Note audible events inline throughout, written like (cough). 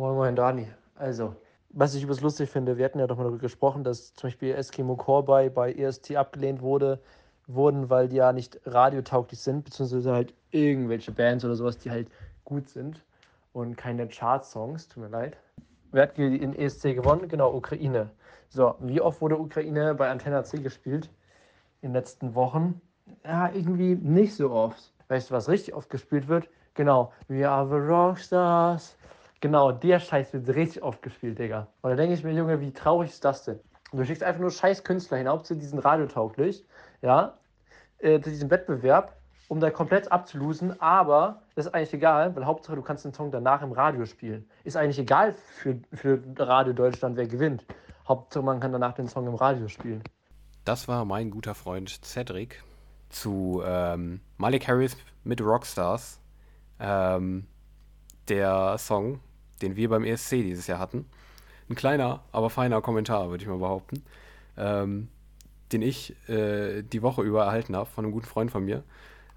Moin, moin, Dani. Also, was ich übrigens lustig finde, wir hatten ja doch mal darüber gesprochen, dass zum Beispiel Eskimo Callboy bei EST abgelehnt wurde, wurden, weil die ja nicht radiotauglich sind, beziehungsweise halt irgendwelche Bands oder sowas, die halt gut sind und keine Chart-Songs, tut mir leid. Wer hat in ESC gewonnen? Genau, Ukraine. So, wie oft wurde Ukraine bei Antenna C gespielt in den letzten Wochen? Ja, irgendwie nicht so oft. Weißt du, was richtig oft gespielt wird? Genau, We Are the Rockstars. Genau, der Scheiß wird richtig oft gespielt, Digga. Und da denke ich mir, Junge, wie traurig ist das denn? Du schickst einfach nur scheiß Künstler hin, Hauptsache die sind radiotauglich, ja, äh, zu diesem Wettbewerb, um da komplett abzulosen, aber das ist eigentlich egal, weil Hauptsache du kannst den Song danach im Radio spielen. Ist eigentlich egal für, für Radio Deutschland, wer gewinnt. Hauptsache man kann danach den Song im Radio spielen. Das war mein guter Freund Cedric zu ähm, Malik Harris mit Rockstars. Ähm, der Song, den wir beim ESC dieses Jahr hatten. Ein kleiner, aber feiner Kommentar, würde ich mal behaupten. Ähm, den ich äh, die Woche über erhalten habe von einem guten Freund von mir.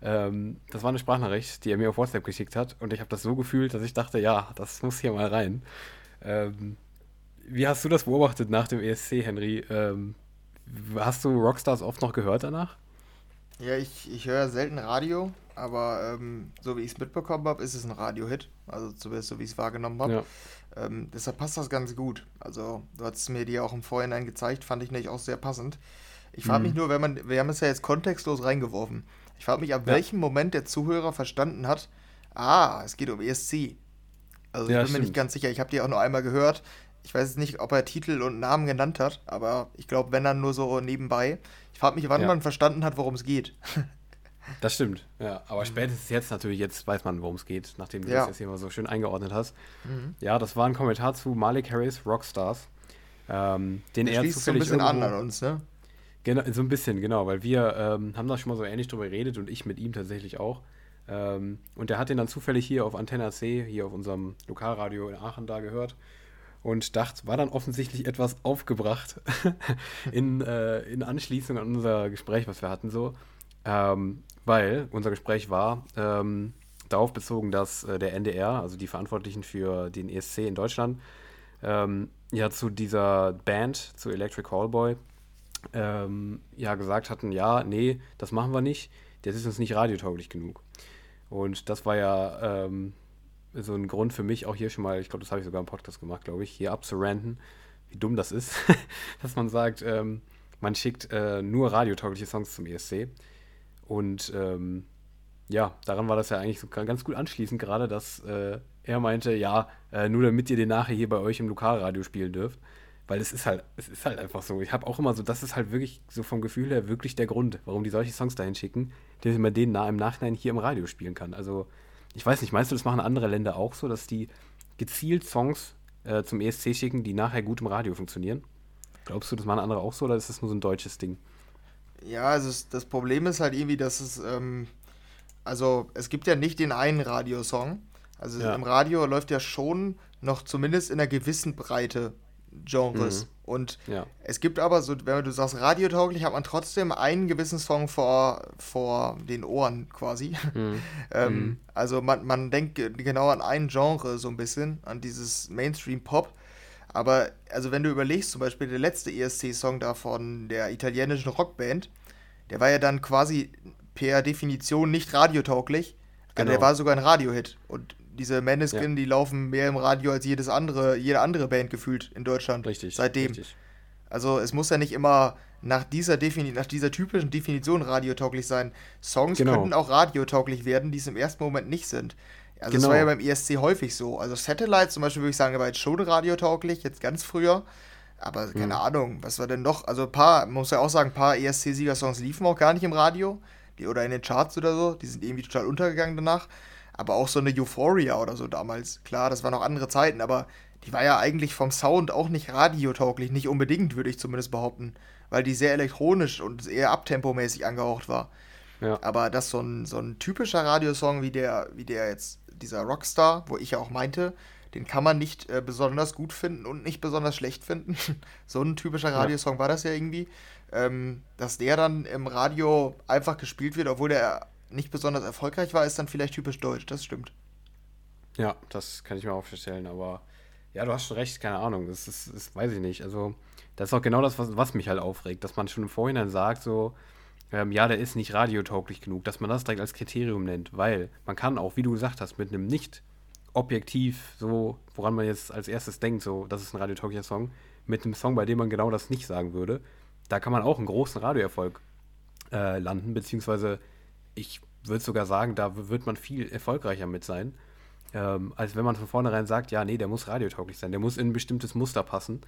Ähm, das war eine Sprachnachricht, die er mir auf WhatsApp geschickt hat. Und ich habe das so gefühlt, dass ich dachte, ja, das muss hier mal rein. Ähm, wie hast du das beobachtet nach dem ESC, Henry? Ähm, hast du Rockstars oft noch gehört danach? Ja, ich, ich höre selten Radio, aber ähm, so wie ich es mitbekommen habe, ist es ein Radio-Hit. Also zumindest so wie ich es wahrgenommen habe. Ja. Ähm, deshalb passt das ganz gut. Also du hast mir die auch im Vorhinein gezeigt, fand ich nämlich auch sehr passend. Ich frage mhm. mich nur, wenn man, wir haben es ja jetzt kontextlos reingeworfen. Ich frage mich, ab ja. welchem Moment der Zuhörer verstanden hat, ah, es geht um ESC. Also ich ja, bin stimmt. mir nicht ganz sicher. Ich habe die auch nur einmal gehört. Ich weiß jetzt nicht, ob er Titel und Namen genannt hat, aber ich glaube, wenn dann nur so nebenbei. Ich frage mich, wann man verstanden hat, worum es geht. (laughs) Das stimmt, ja. Aber spätestens jetzt natürlich, jetzt weiß man, worum es geht, nachdem du ja. das jetzt hier mal so schön eingeordnet hast. Mhm. Ja, das war ein Kommentar zu Malik Harris, Rockstars. Ähm, den er zufällig so ein bisschen irgendwo, an uns, ne? Genau, so ein bisschen, genau, weil wir ähm, haben da schon mal so ähnlich drüber geredet und ich mit ihm tatsächlich auch. Ähm, und der hat den dann zufällig hier auf Antenna C, hier auf unserem Lokalradio in Aachen da gehört und dachte, war dann offensichtlich etwas aufgebracht (laughs) in, äh, in Anschließung an unser Gespräch, was wir hatten so. Ähm, weil unser Gespräch war ähm, darauf bezogen, dass äh, der NDR, also die Verantwortlichen für den ESC in Deutschland, ähm, ja zu dieser Band, zu Electric Callboy, ähm, ja gesagt hatten, ja, nee, das machen wir nicht, das ist uns nicht radiotauglich genug. Und das war ja ähm, so ein Grund für mich, auch hier schon mal, ich glaube, das habe ich sogar im Podcast gemacht, glaube ich, hier abzuranten, wie dumm das ist, (laughs) dass man sagt, ähm, man schickt äh, nur radiotaugliche Songs zum ESC. Und ähm, ja, daran war das ja eigentlich so ganz gut anschließend, gerade, dass äh, er meinte, ja, äh, nur damit ihr den nachher hier bei euch im Lokalradio spielen dürft. Weil es ist halt, es ist halt einfach so. Ich habe auch immer so, das ist halt wirklich so vom Gefühl her wirklich der Grund, warum die solche Songs dahin schicken, damit man den nah im Nachhinein hier im Radio spielen kann. Also, ich weiß nicht, meinst du, das machen andere Länder auch so, dass die gezielt Songs äh, zum ESC schicken, die nachher gut im Radio funktionieren? Glaubst du, das machen andere auch so oder ist das nur so ein deutsches Ding? Ja, also das Problem ist halt irgendwie, dass es, ähm, also es gibt ja nicht den einen Radiosong. Also ja. im Radio läuft ja schon noch zumindest in einer gewissen Breite Genres. Mhm. Und ja. es gibt aber so, wenn du sagst radiotauglich, hat man trotzdem einen gewissen Song vor, vor den Ohren quasi. Mhm. (laughs) ähm, mhm. Also man, man denkt genau an ein Genre so ein bisschen, an dieses Mainstream-Pop. Aber also wenn du überlegst, zum Beispiel der letzte ESC-Song da von der italienischen Rockband, der war ja dann quasi per Definition nicht radiotauglich. Also genau. der war sogar ein Radiohit. Und diese Maneskin, ja. die laufen mehr im Radio als jedes andere, jede andere Band gefühlt in Deutschland. Richtig. Seitdem. Richtig. Also es muss ja nicht immer nach dieser, Defini nach dieser typischen Definition radiotauglich sein. Songs genau. könnten auch radiotauglich werden, die es im ersten Moment nicht sind. Also genau. das war ja beim ESC häufig so. Also Satellite zum Beispiel würde ich sagen, war jetzt schon radiotauglich, jetzt ganz früher. Aber keine hm. Ahnung, was war denn noch? Also ein paar, man muss ja auch sagen, ein paar ESC-Siegersongs liefen auch gar nicht im Radio. Die, oder in den Charts oder so. Die sind irgendwie total untergegangen danach. Aber auch so eine Euphoria oder so damals. Klar, das waren noch andere Zeiten, aber die war ja eigentlich vom Sound auch nicht radiotauglich. Nicht unbedingt, würde ich zumindest behaupten. Weil die sehr elektronisch und eher abtempomäßig angehaucht war. Ja. Aber dass so ein, so ein typischer Radiosong wie der, wie der jetzt dieser Rockstar, wo ich ja auch meinte, den kann man nicht äh, besonders gut finden und nicht besonders schlecht finden. (laughs) so ein typischer Radiosong ja. war das ja irgendwie. Ähm, dass der dann im Radio einfach gespielt wird, obwohl der nicht besonders erfolgreich war, ist dann vielleicht typisch deutsch, das stimmt. Ja, das kann ich mir auch vorstellen, aber Ja, du hast schon recht, keine Ahnung. Das ist, das weiß ich nicht. Also, das ist auch genau das, was, was mich halt aufregt, dass man schon im Vorhinein sagt, so, ähm, ja, der ist nicht radiotauglich genug, dass man das direkt als Kriterium nennt, weil man kann auch, wie du gesagt hast, mit einem nicht objektiv, so, woran man jetzt als erstes denkt, so, das ist ein radiotauglicher Song, mit einem Song, bei dem man genau das nicht sagen würde, da kann man auch einen großen Radioerfolg äh, landen, beziehungsweise ich würde sogar sagen, da wird man viel erfolgreicher mit sein, ähm, als wenn man von vornherein sagt, ja, nee, der muss radiotauglich sein, der muss in ein bestimmtes Muster passen.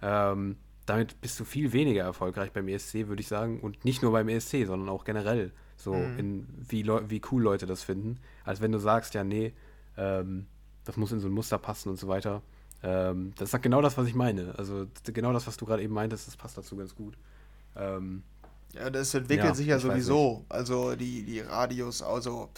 Ähm, damit bist du viel weniger erfolgreich beim ESC, würde ich sagen. Und nicht nur beim ESC, sondern auch generell. So, mhm. in, wie, wie cool Leute das finden. Als wenn du sagst, ja, nee, ähm, das muss in so ein Muster passen und so weiter. Ähm, das ist genau das, was ich meine. Also genau das, was du gerade eben meintest, das passt dazu ganz gut. Ähm, ja, das entwickelt ja, sich ja sowieso. Also die, die Radios, also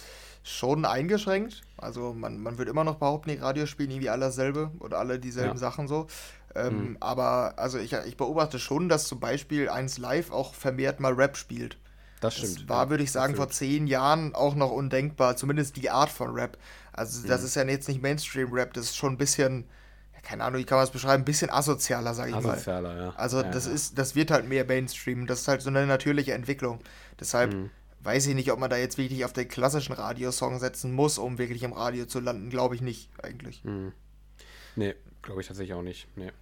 schon eingeschränkt. Also man, man wird immer noch behaupten, die Radios spielen irgendwie alle dasselbe oder alle dieselben ja. Sachen so. Ähm, mhm. Aber also ich, ich beobachte schon, dass zum Beispiel 1 Live auch vermehrt mal Rap spielt. Das stimmt. Das war, ja, würde ich sagen, vor zehn Jahren auch noch undenkbar, zumindest die Art von Rap. Also das mhm. ist ja jetzt nicht Mainstream-Rap, das ist schon ein bisschen, keine Ahnung, wie kann man es beschreiben, ein bisschen asozialer, sage ich asozialer, mal. Ja. Also ja, das ist, das wird halt mehr Mainstream, das ist halt so eine natürliche Entwicklung. Deshalb mhm. Weiß ich nicht, ob man da jetzt wirklich auf den klassischen Radiosong setzen muss, um wirklich im Radio zu landen, glaube ich nicht, eigentlich. Mhm. Nee, glaube ich tatsächlich auch nicht. Nee.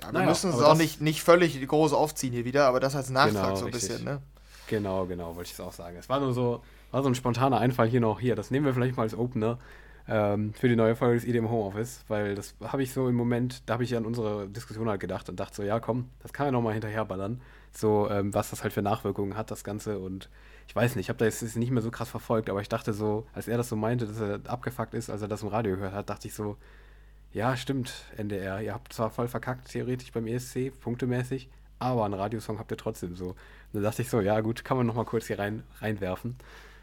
Ja, wir naja, müssen es auch nicht, nicht völlig groß aufziehen hier wieder, aber das als Nachtrag genau, so ein richtig. bisschen, ne? Genau, genau, wollte ich es auch sagen. Es war nur so, war so ein spontaner Einfall hier noch. Hier, das nehmen wir vielleicht mal als Opener ähm, für die neue Folge des EDM Homeoffice, weil das habe ich so im Moment, da habe ich ja an unsere Diskussion halt gedacht und dachte so, ja komm, das kann ja nochmal hinterherballern. So, ähm, was das halt für Nachwirkungen hat, das Ganze. Und ich weiß nicht, ich habe da jetzt nicht mehr so krass verfolgt, aber ich dachte so, als er das so meinte, dass er abgefuckt ist, als er das im Radio gehört hat, dachte ich so, ja, stimmt, NDR. Ihr habt zwar voll verkackt, theoretisch beim ESC, punktemäßig, aber einen Radiosong habt ihr trotzdem so. Und dann dachte ich so, ja gut, kann man nochmal kurz hier rein, reinwerfen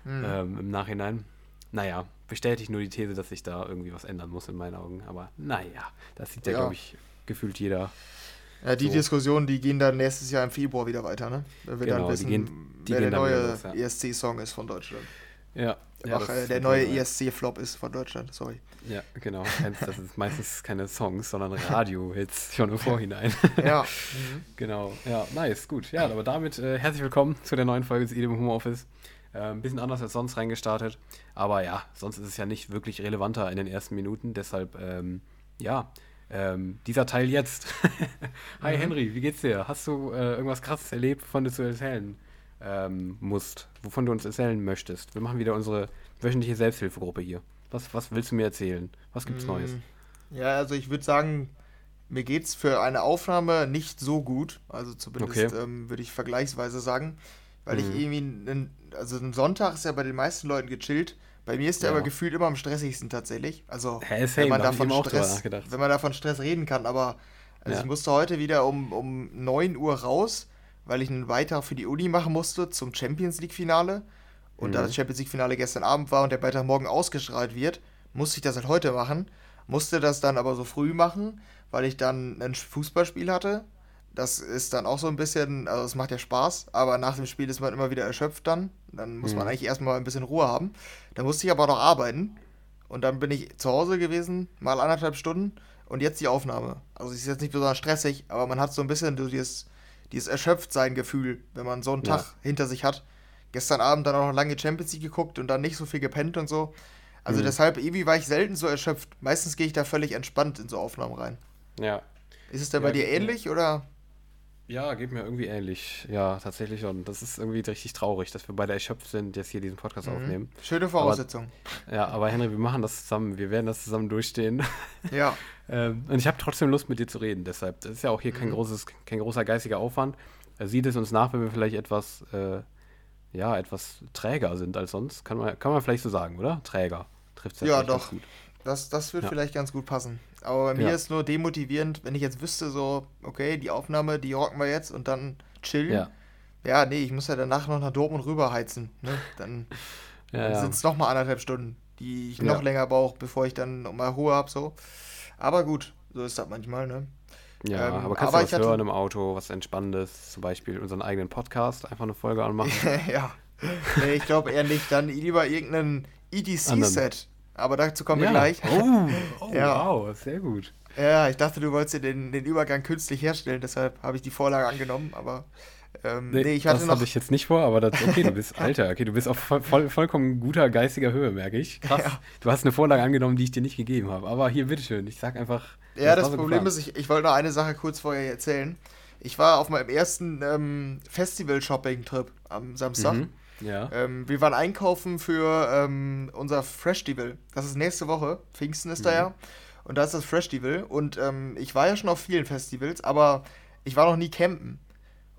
mhm. ähm, im Nachhinein. Naja, bestätigt nur die These, dass sich da irgendwie was ändern muss in meinen Augen. Aber naja, das sieht ja, ja glaube ich, gefühlt jeder. Ja, die so. Diskussionen, die gehen dann nächstes Jahr im Februar wieder weiter, ne? Wenn wir genau, dann wissen, die gehen, die wer der neue ja. ESC-Song ist von Deutschland. Ja, ja, Ach, äh, der neue ESC-Flop ist von Deutschland, sorry. Ja, genau. Das ist meistens keine Songs, sondern Radio-Hits schon im Vorhinein. (laughs) ja. (laughs) Mhm. Genau. Ja, nice, gut. Ja, aber damit äh, herzlich willkommen zu der neuen Folge des Edem Home Office. Äh, ein bisschen anders als sonst reingestartet. Aber ja, sonst ist es ja nicht wirklich relevanter in den ersten Minuten. Deshalb, ähm, ja, ähm, dieser Teil jetzt. (laughs) Hi mhm. Henry, wie geht's dir? Hast du äh, irgendwas krasses erlebt, wovon du zu erzählen ähm, musst, wovon du uns erzählen möchtest? Wir machen wieder unsere wöchentliche Selbsthilfegruppe hier. Was, was willst du mir erzählen? Was gibt's mm, Neues? Ja, also ich würde sagen, mir geht's für eine Aufnahme nicht so gut. Also zumindest okay. ähm, würde ich vergleichsweise sagen. Weil mhm. ich irgendwie, einen, also ein Sonntag ist ja bei den meisten Leuten gechillt. Bei mir ist der ja. aber gefühlt immer am stressigsten tatsächlich. Also hey, same, wenn man davon Stress, wenn man davon Stress reden kann, aber also ja. ich musste heute wieder um, um 9 Uhr raus, weil ich einen Beitrag für die Uni machen musste zum Champions League Finale. Und mhm. da das Champions League-Finale gestern Abend war und der Beitrag morgen ausgestrahlt wird, musste ich das halt heute machen. Musste das dann aber so früh machen, weil ich dann ein Fußballspiel hatte. Das ist dann auch so ein bisschen, also es macht ja Spaß, aber nach dem Spiel ist man immer wieder erschöpft dann. Dann muss mhm. man eigentlich erstmal ein bisschen Ruhe haben. Da musste ich aber noch arbeiten. Und dann bin ich zu Hause gewesen, mal anderthalb Stunden und jetzt die Aufnahme. Also es ist jetzt nicht besonders stressig, aber man hat so ein bisschen dieses, dieses Erschöpftsein-Gefühl, wenn man so einen ja. Tag hinter sich hat gestern Abend dann auch noch lange Champions League geguckt und dann nicht so viel gepennt und so. Also mhm. deshalb, irgendwie war ich selten so erschöpft. Meistens gehe ich da völlig entspannt in so Aufnahmen rein. Ja. Ist es denn ja, bei dir ähnlich oder? Ja, geht mir irgendwie ähnlich. Ja, tatsächlich schon. Das ist irgendwie richtig traurig, dass wir beide erschöpft sind, jetzt hier diesen Podcast mhm. aufnehmen. Schöne Voraussetzung. Aber, ja, aber Henry, wir machen das zusammen. Wir werden das zusammen durchstehen. (laughs) Ja. ähm, und ich habe trotzdem Lust, mit dir zu reden. Deshalb, das ist ja auch hier mhm. kein, großes, kein großer geistiger Aufwand. Er sieht es uns nach, wenn wir vielleicht etwas äh, ja, etwas träger sind als sonst. Kann man, kann man vielleicht so sagen, oder? Träger. Trifft ja, ja doch. gut. Das, das wird ja. vielleicht ganz gut passen. Aber bei mir ja. ist nur demotivierend, wenn ich jetzt wüsste, so, okay, die Aufnahme, die rocken wir jetzt und dann chillen. Ja, ja nee, ich muss ja danach noch nach Dortmund rüberheizen. Ne? Dann, (laughs) ja, dann sind es nochmal anderthalb Stunden, die ich noch länger brauche, bevor ich dann mal Ruhe habe. So. Aber gut, so ist das manchmal, ne? Ja, ähm, aber kannst aber du was hatte... hören im Auto, was Entspannendes, zum Beispiel unseren eigenen Podcast, einfach eine Folge anmachen? (laughs) ja. Nee, ich glaube eher nicht. Dann lieber irgendeinen EDC-Set. Aber dazu kommen ja. wir gleich. Oh, oh (laughs) ja. wow, sehr gut. Ja, ich dachte, du wolltest dir den, den Übergang künstlich herstellen, deshalb habe ich die Vorlage angenommen, aber ähm, nee, nee, ich hatte das habe ich jetzt nicht vor, aber das, okay, du bist (laughs) alter, okay, du bist auf voll, voll, vollkommen guter geistiger Höhe, merke ich. Krass. Ja. Du hast eine Vorlage angenommen, die ich dir nicht gegeben habe. Aber hier, bitteschön, ich sag einfach. Ja, das, das Problem ist, ich, ich wollte noch eine Sache kurz vorher erzählen. Ich war auf meinem ersten ähm, Festival-Shopping-Trip am Samstag. Mhm. Ja. Ähm, wir waren einkaufen für ähm, unser Fresh-Dival. Das ist nächste Woche. Pfingsten ist mhm. da ja. Und da ist das Fresh-Dival. Und ähm, ich war ja schon auf vielen Festivals, aber ich war noch nie campen.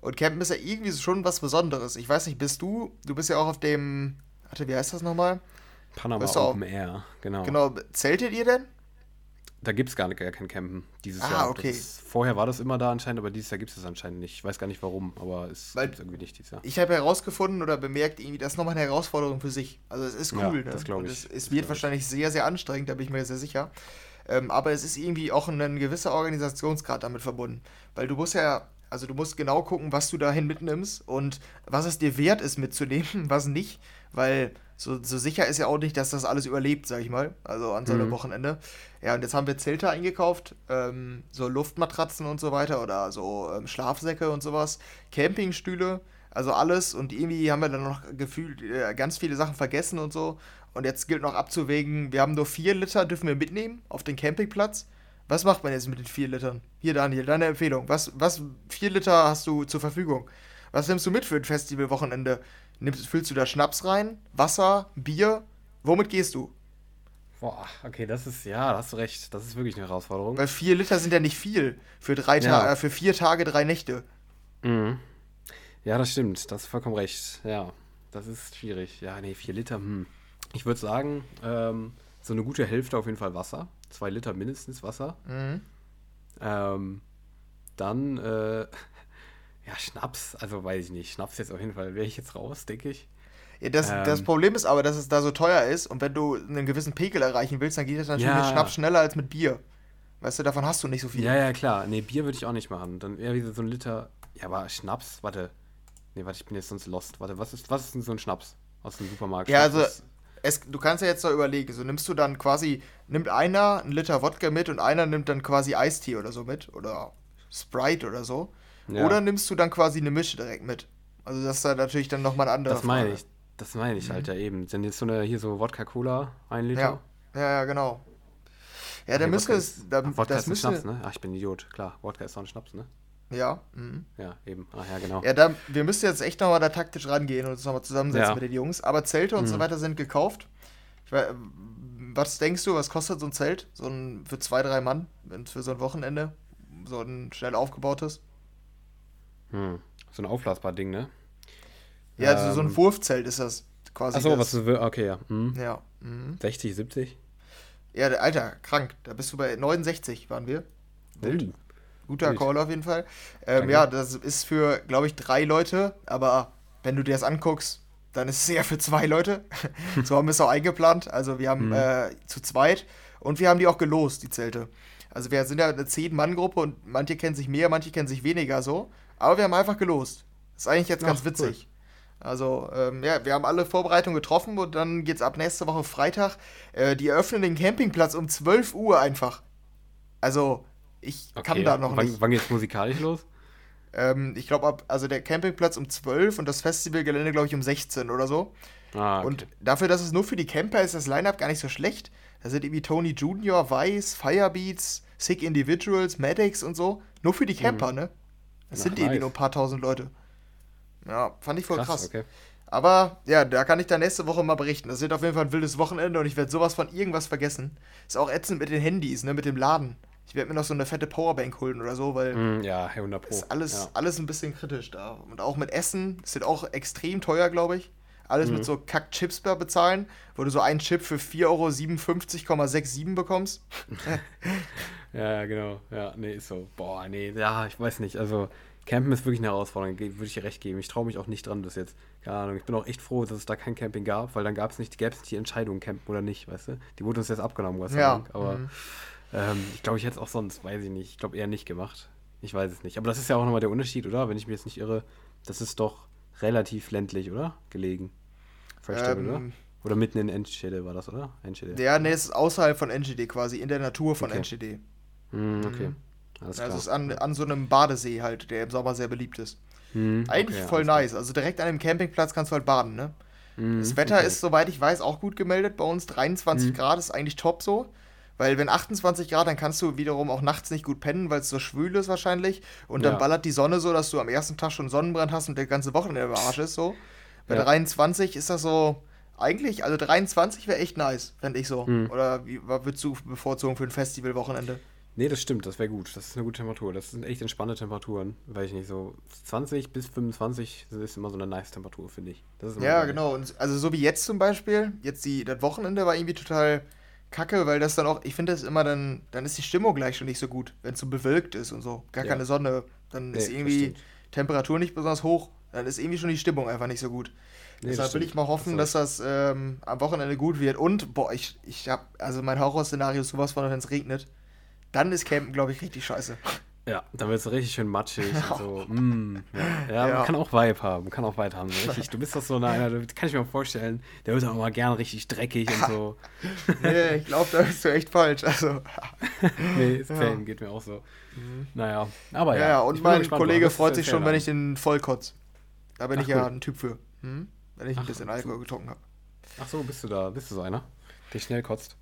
Und Campen ist ja irgendwie schon was Besonderes. Ich weiß nicht, bist du, du bist ja auch auf dem, warte, wie heißt das nochmal? Panama Open Air, genau. Genau, zeltet ihr denn? Da gibt es gar, gar kein Campen dieses ah, Jahr. okay. Ist, vorher war das immer da anscheinend, aber dieses Jahr gibt es das anscheinend nicht. Ich weiß gar nicht warum, aber es gibt irgendwie nicht dieses Jahr. Ich habe herausgefunden oder bemerkt, irgendwie, das ist nochmal eine Herausforderung für sich. Also es ist cool, ja, ne? Das glaube ich. Es, es wird wahrscheinlich sehr, sehr anstrengend, da bin ich mir sehr sicher. Ähm, aber es ist irgendwie auch ein gewisser Organisationsgrad damit verbunden. Weil du musst ja also du musst genau gucken, was du dahin mitnimmst und was es dir wert ist mitzunehmen, (laughs) was nicht, weil so, so sicher ist ja auch nicht, dass das alles überlebt, sag ich mal, also an so einem mhm. Wochenende. Ja, und jetzt haben wir Zelte eingekauft, ähm, so Luftmatratzen und so weiter oder so ähm, Schlafsäcke und sowas, Campingstühle, also alles und irgendwie haben wir dann noch gefühlt äh, ganz viele Sachen vergessen und so. Und jetzt gilt noch abzuwägen, wir haben nur vier Liter, dürfen wir mitnehmen auf den Campingplatz was macht man jetzt mit den vier Litern? Hier, Daniel, deine Empfehlung. Was, was, vier Liter hast du zur Verfügung? Was nimmst du mit für ein Festivalwochenende? Nimmst, füllst du da Schnaps rein? Wasser? Bier? Womit gehst du? Boah, okay, das ist, ja, hast du recht. Das ist wirklich eine Herausforderung. Weil vier Liter sind ja nicht viel. Für, drei ja. äh, für vier Tage, drei Nächte. Mhm. Ja, das stimmt. Das ist vollkommen recht. Ja, das ist schwierig. Ja, nee, vier Liter, hm. Ich würde sagen, ähm, so eine gute Hälfte auf jeden Fall Wasser zwei Liter mindestens Wasser. Mhm. Ähm, dann, äh, ja, Schnaps, also weiß ich nicht. Schnaps jetzt auf jeden Fall wäre ich jetzt raus, denke ich. Ja, das, ähm, das Problem ist aber, dass es da so teuer ist und wenn du einen gewissen Pegel erreichen willst, dann geht das natürlich ja, mit Schnaps schneller als mit Bier. Weißt du, davon hast du nicht so viel. Ja, ja, klar. Nee, Bier würde ich auch nicht machen. Dann eher wieder so ein Liter. Ja, aber Schnaps, warte. Nee, warte, ich bin jetzt sonst lost. Warte, was ist, was ist denn so ein Schnaps aus dem Supermarkt? Ja, also es, du kannst ja jetzt noch überlegen, so nimmst du dann quasi, nimmt einer einen Liter Wodka mit und einer nimmt dann quasi Eistee oder so mit oder Sprite oder so. Ja. Oder nimmst du dann quasi eine Mische direkt mit. Also das ist dann natürlich dann nochmal ein anderer. Das meine ich. Das meine ich mhm. halt ja eben. Sind jetzt so eine, hier so Wodka-Cola, ein Liter? Ja, ja, ja genau. Ja, da nee, müsste es. Da, Ach, Wodka ist müsste, Schnaps, ne? Ach, ich bin Idiot, klar. Wodka ist auch ein Schnaps, ne? Ja. Mhm. Ja, eben. Ach ja, genau. Ja, da, wir müssen jetzt echt nochmal da taktisch rangehen und uns nochmal zusammensetzen ja. mit den Jungs. Aber Zelte und mhm. so weiter sind gekauft. Weiß, was denkst du, was kostet so ein Zelt? So ein für zwei, drei Mann, für so ein Wochenende? So ein schnell aufgebautes? Hm. So ein aufblasbar Ding, ne? Ja, also so ein ähm. Wurfzelt ist das quasi. Achso, was du willst. Okay, ja. Hm. Ja. Mhm. 60, 70? Ja, Alter, krank. Da bist du bei 69, waren wir. Wild. Uh. Guter Wild. Call auf jeden Fall. Ähm, ja, das ist für, glaube ich, drei Leute, aber wenn du dir das anguckst, dann ist es eher für zwei Leute. (laughs) so haben wir es auch eingeplant. Also wir haben mhm. äh, zu zweit und wir haben die auch gelost, die Zelte. Also wir sind ja eine Zehn-Mann-Gruppe und manche kennen sich mehr, manche kennen sich weniger so. Aber wir haben einfach gelost. Das ist eigentlich jetzt Ach, ganz witzig. Cool. Also, ähm, ja, wir haben alle Vorbereitungen getroffen und dann geht's ab nächste Woche Freitag. Äh, die eröffnen den Campingplatz um 12 Uhr einfach. Also, ich okay, kann da noch wann, nicht. Wann geht's musikalisch los? Ähm, ich glaube, also der Campingplatz um 12 und das Festivalgelände, glaube ich, um 16 oder so. Ah, okay. Und dafür, dass es nur für die Camper ist, das Line-Up gar nicht so schlecht. Da sind irgendwie Tony Junior, Vice, Firebeats, Sick Individuals, Maddox und so. Nur für die. Camper, mhm. ne? Das Ach, sind nice. irgendwie nur ein paar tausend Leute. Ja, fand ich voll krass. krass. Okay. Aber ja, da kann ich dann nächste Woche mal berichten. Das wird auf jeden Fall ein wildes Wochenende und ich werde sowas von irgendwas vergessen. Ist auch ätzend mit den Handys, ne, mit dem Laden. Ich werde mir noch so eine fette Powerbank holen oder so, weil mm, ja, 100 Pro. ist alles, ja. alles ein bisschen kritisch da. Und auch mit Essen, das wird auch extrem teuer, glaube ich. Alles mm. mit so Kack-Chips bezahlen, wo du so einen Chip für 4,57,67 Euro bekommst. (laughs) ja, genau. Ja, nee, ist so. Boah, nee, ja, ich weiß nicht. Also, Campen ist wirklich eine Herausforderung, würde ich dir recht geben. Ich traue mich auch nicht dran bis jetzt. Keine Ahnung, ich bin auch echt froh, dass es da kein Camping gab, weil dann gab es nicht, gäbe es nicht die Entscheidung, campen oder nicht, weißt du? Die wurde uns jetzt abgenommen, sei ja. Dank. Aber mhm. Ähm, ich glaube, ich hätte es auch sonst, weiß ich nicht. Ich glaube eher nicht gemacht. Ich weiß es nicht. Aber das ist ja auch nochmal der Unterschied, oder? Wenn ich mich jetzt nicht irre, das ist doch relativ ländlich, oder? Gelegen. Ähm, oder? Oder mitten in Enschede war das, oder? Enschede. Ja, nee, es ist außerhalb von Enschede quasi, in der Natur von okay. Enschede. Mm, okay. Alles klar. Das ist an, an so einem Badesee halt, der im Sommer sehr beliebt ist. Mm, Eigentlich okay, voll nice. Also direkt an dem Campingplatz kannst du halt baden, ne? Mm, das Wetter okay. ist, soweit ich weiß, auch gut gemeldet bei uns. 23 mm. Grad ist eigentlich top so. Weil wenn 28 Grad, dann kannst du wiederum auch nachts nicht gut pennen, weil es so schwül ist wahrscheinlich. Und dann ja. ballert die Sonne so, dass du am ersten Tag schon Sonnenbrand hast und der ganze Wochenende im Arsch ist so. Bei ja. 23 ist das so, eigentlich, also 23 wäre echt nice, fände ich so. Mhm. Oder wie würdest du bevorzugen für ein Festivalwochenende? Nee, das stimmt, das wäre gut. Das ist eine gute Temperatur. Das sind echt entspannte Temperaturen. Weiß ich nicht, so 20 bis 25 ist immer so eine nice Temperatur, finde ich. ja, genau. Und also so wie jetzt zum Beispiel, jetzt die, das Wochenende war irgendwie total kacke, weil das dann auch, ich finde das immer dann, dann ist die Stimmung gleich schon nicht so gut, wenn es so bewölkt ist und so. Gar ja. keine Sonne. Dann nee, ist irgendwie Temperatur nicht besonders hoch. Dann ist irgendwie schon die Stimmung einfach nicht so gut. Nee, Deshalb will ich mal hoffen, das dass das ähm, am Wochenende gut wird. Und, boah, ich, ich hab, also mein Horrorszenario ist sowas von, wenn es regnet, dann ist Campen, glaube ich, richtig scheiße. Ja, dann wird es richtig schön matschig. Ja. (laughs) So, mm, ja. ja, ja. man kann auch Vibe haben, kann auch Vibe haben. So richtig, du bist doch so einer, kann ich mir vorstellen, der wird auch mal gern richtig dreckig und so. (laughs) nee, ich glaube, da bist du echt falsch. Also. (laughs) nee, ist ja. geht mir auch so. Mhm. Naja, aber ja. Ja, und mein gespannt, Kollege freut sich schon, wenn ich den vollkotz. Da bin Ach, ich ja cool. ein Typ für. Hm? Wenn ich ein Ach, bisschen Alkohol so. getrunken habe. Ach so, bist du da, bist du so einer, der schnell kotzt?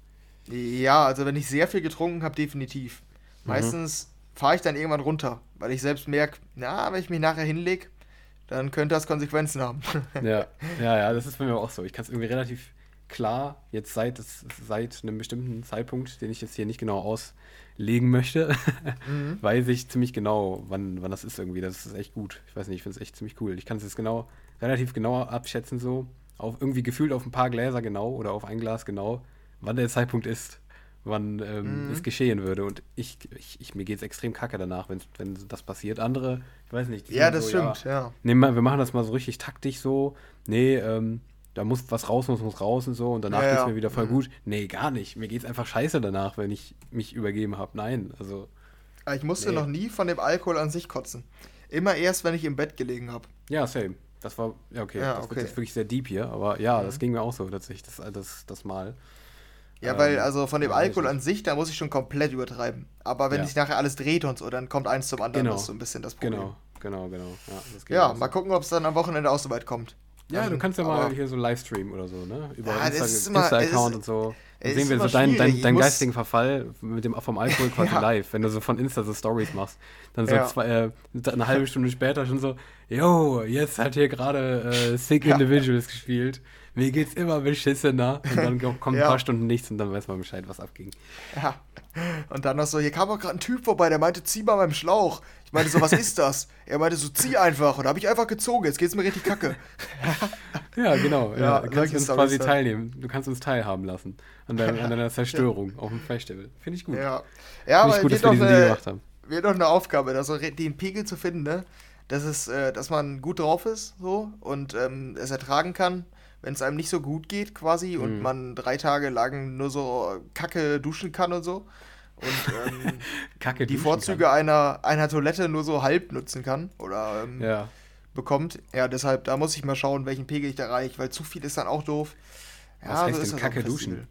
Ja, also wenn ich sehr viel getrunken habe, definitiv. Mhm. Meistens fahre ich dann irgendwann runter, weil ich selbst merke, na, wenn ich mich nachher hinlege, dann könnte das Konsequenzen haben. (laughs) ja, ja, ja, das ist bei mir auch so. Ich kann es irgendwie relativ klar, jetzt seit, seit einem bestimmten Zeitpunkt, den ich jetzt hier nicht genau auslegen möchte, (laughs) mhm. weiß ich ziemlich genau, wann, wann das ist irgendwie. Das ist echt gut. Ich weiß nicht, ich finde es echt ziemlich cool. Ich kann es jetzt genau, relativ genau abschätzen, so. Auf irgendwie gefühlt auf ein paar Gläser genau oder auf ein Glas genau, wann der Zeitpunkt ist wann ähm, mhm. es geschehen würde. Und ich, ich, ich mir geht es extrem kacke danach, wenn, wenn das passiert. Andere, ich weiß nicht. Ja, das so, stimmt, ja. ja. Nee, wir machen das mal so richtig taktisch so. Nee, ähm, da muss was raus, muss, muss raus und so. Und danach ja, geht es mir wieder voll mhm. gut. Nee, gar nicht. Mir geht es einfach scheiße danach, wenn ich mich übergeben habe. Nein, also. Ah, ich musste nee. noch nie von dem Alkohol an sich kotzen. Immer erst, wenn ich im Bett gelegen habe. Ja, same. Das war, ja, okay. Ja, das okay. wird jetzt wirklich sehr deep hier, aber ja, mhm. das ging mir auch so tatsächlich, das, das, das Mal. Ja, ähm, weil also von dem Alkohol an sich, da muss ich schon komplett übertreiben. Aber wenn ja. sich nachher alles dreht und so, dann kommt eins zum anderen. Genau. Das ist so ein bisschen das Problem. Genau, genau, genau. Ja, ja mal gucken, ob es dann am Wochenende auch so weit kommt. Ja, um, du kannst ja mal hier so Livestream oder so, ne? Über ja, Insta-Account Insta und so. Dann sehen wir so deinen dein, dein geistigen Verfall mit dem, vom Alkohol quasi (laughs) ja. live, wenn du so von Insta so Stories machst. Dann so ja. zwei, äh, eine halbe (laughs) Stunde später schon so, yo, jetzt hat hier gerade äh, Sick Individuals gespielt mir geht's immer beschissener. Und (laughs) dann kommt ja. ein paar Stunden nichts und dann weiß man Bescheid, was abging. Ja. Und dann noch so, hier kam auch gerade ein Typ vorbei, der meinte, zieh mal beim Schlauch. Ich meinte so, was ist das? Er meinte so, zieh einfach. Und da habe ich einfach gezogen, jetzt geht's mir richtig kacke. (laughs) ja, genau. Ja, ja, du kannst uns quasi teilnehmen. Du kannst uns teilhaben lassen an, deiner, an deiner (laughs) Zerstörung auf dem Festival. Finde ich gut. Ja, ja aber gut, dass wir diesen Deal gemacht haben. Wird doch eine Aufgabe, also den Pegel zu finden, ne? Das ist, äh, dass man gut drauf ist, so, und ähm, es ertragen kann wenn es einem nicht so gut geht quasi mhm. und man drei Tage lang nur so Kacke duschen kann und so. Und ähm, (laughs) Kacke die Vorzüge kann. einer, einer Toilette nur so halb nutzen kann oder ähm, ja. bekommt. Ja, deshalb, da muss ich mal schauen, welchen Pegel ich da erreiche, weil zu viel ist dann auch doof. Ja, Was heißt so denn Kacke duschen?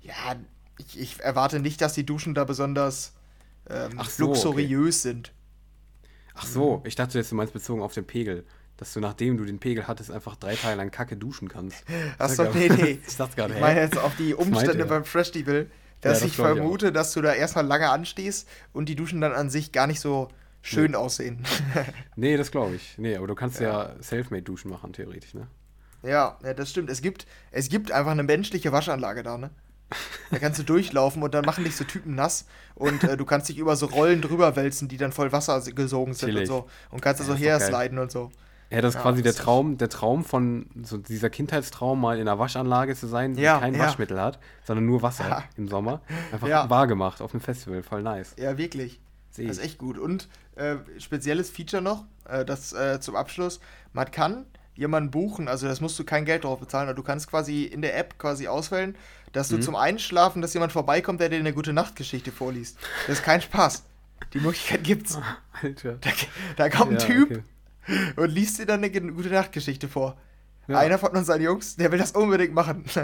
Ja, ich, ich, erwarte nicht, dass die Duschen da besonders ähm, so, luxuriös okay. sind. Ach so, ich dachte jetzt, du meinst bezogen auf den Pegel dass du, nachdem du den Pegel hattest, einfach drei Tage lang Kacke duschen kannst. (laughs) Achso, nee, nee. (laughs) ich dachte gerade, Ich meine jetzt auch die (laughs) Umstände beim Festival, dass ja, das ich vermute, ich dass du da erstmal lange anstehst und die Duschen dann an sich gar nicht so schön nee. aussehen. nee, das glaube ich. Nee, aber du kannst ja, ja Selfmade-Duschen machen, theoretisch, ne? Ja, ja, das stimmt. Es gibt, es gibt einfach eine menschliche Waschanlage da, ne? Da kannst du durchlaufen und dann machen dich so Typen nass und äh, du kannst dich über so Rollen drüber wälzen, die dann voll Wasser gesogen sind Chillig. und so. Und kannst da so hersliden und so. Ja, das ist ja, quasi das der Traum, der Traum von so dieser Kindheitstraum, mal in einer Waschanlage zu sein, die ja, kein ja. Waschmittel hat, sondern nur Wasser im Sommer. Einfach wahr gemacht auf einem Festival, voll nice. Ja, wirklich. Seh. Das ist echt gut. Und äh, spezielles Feature noch, äh, das äh, zum Abschluss, man kann jemanden buchen, also das musst du kein Geld drauf bezahlen, aber du kannst quasi in der App quasi auswählen, dass du mhm. zum Einschlafen, dass jemand vorbeikommt, der dir eine gute Nachtgeschichte vorliest. Das ist kein Spaß. Die Möglichkeit gibt's. (laughs) Alter. Da, da kommt ein Typ, okay (laughs) und liest dir dann eine gute Nachtgeschichte vor. ja. einer von unseren Jungs, der will das unbedingt machen. (laughs)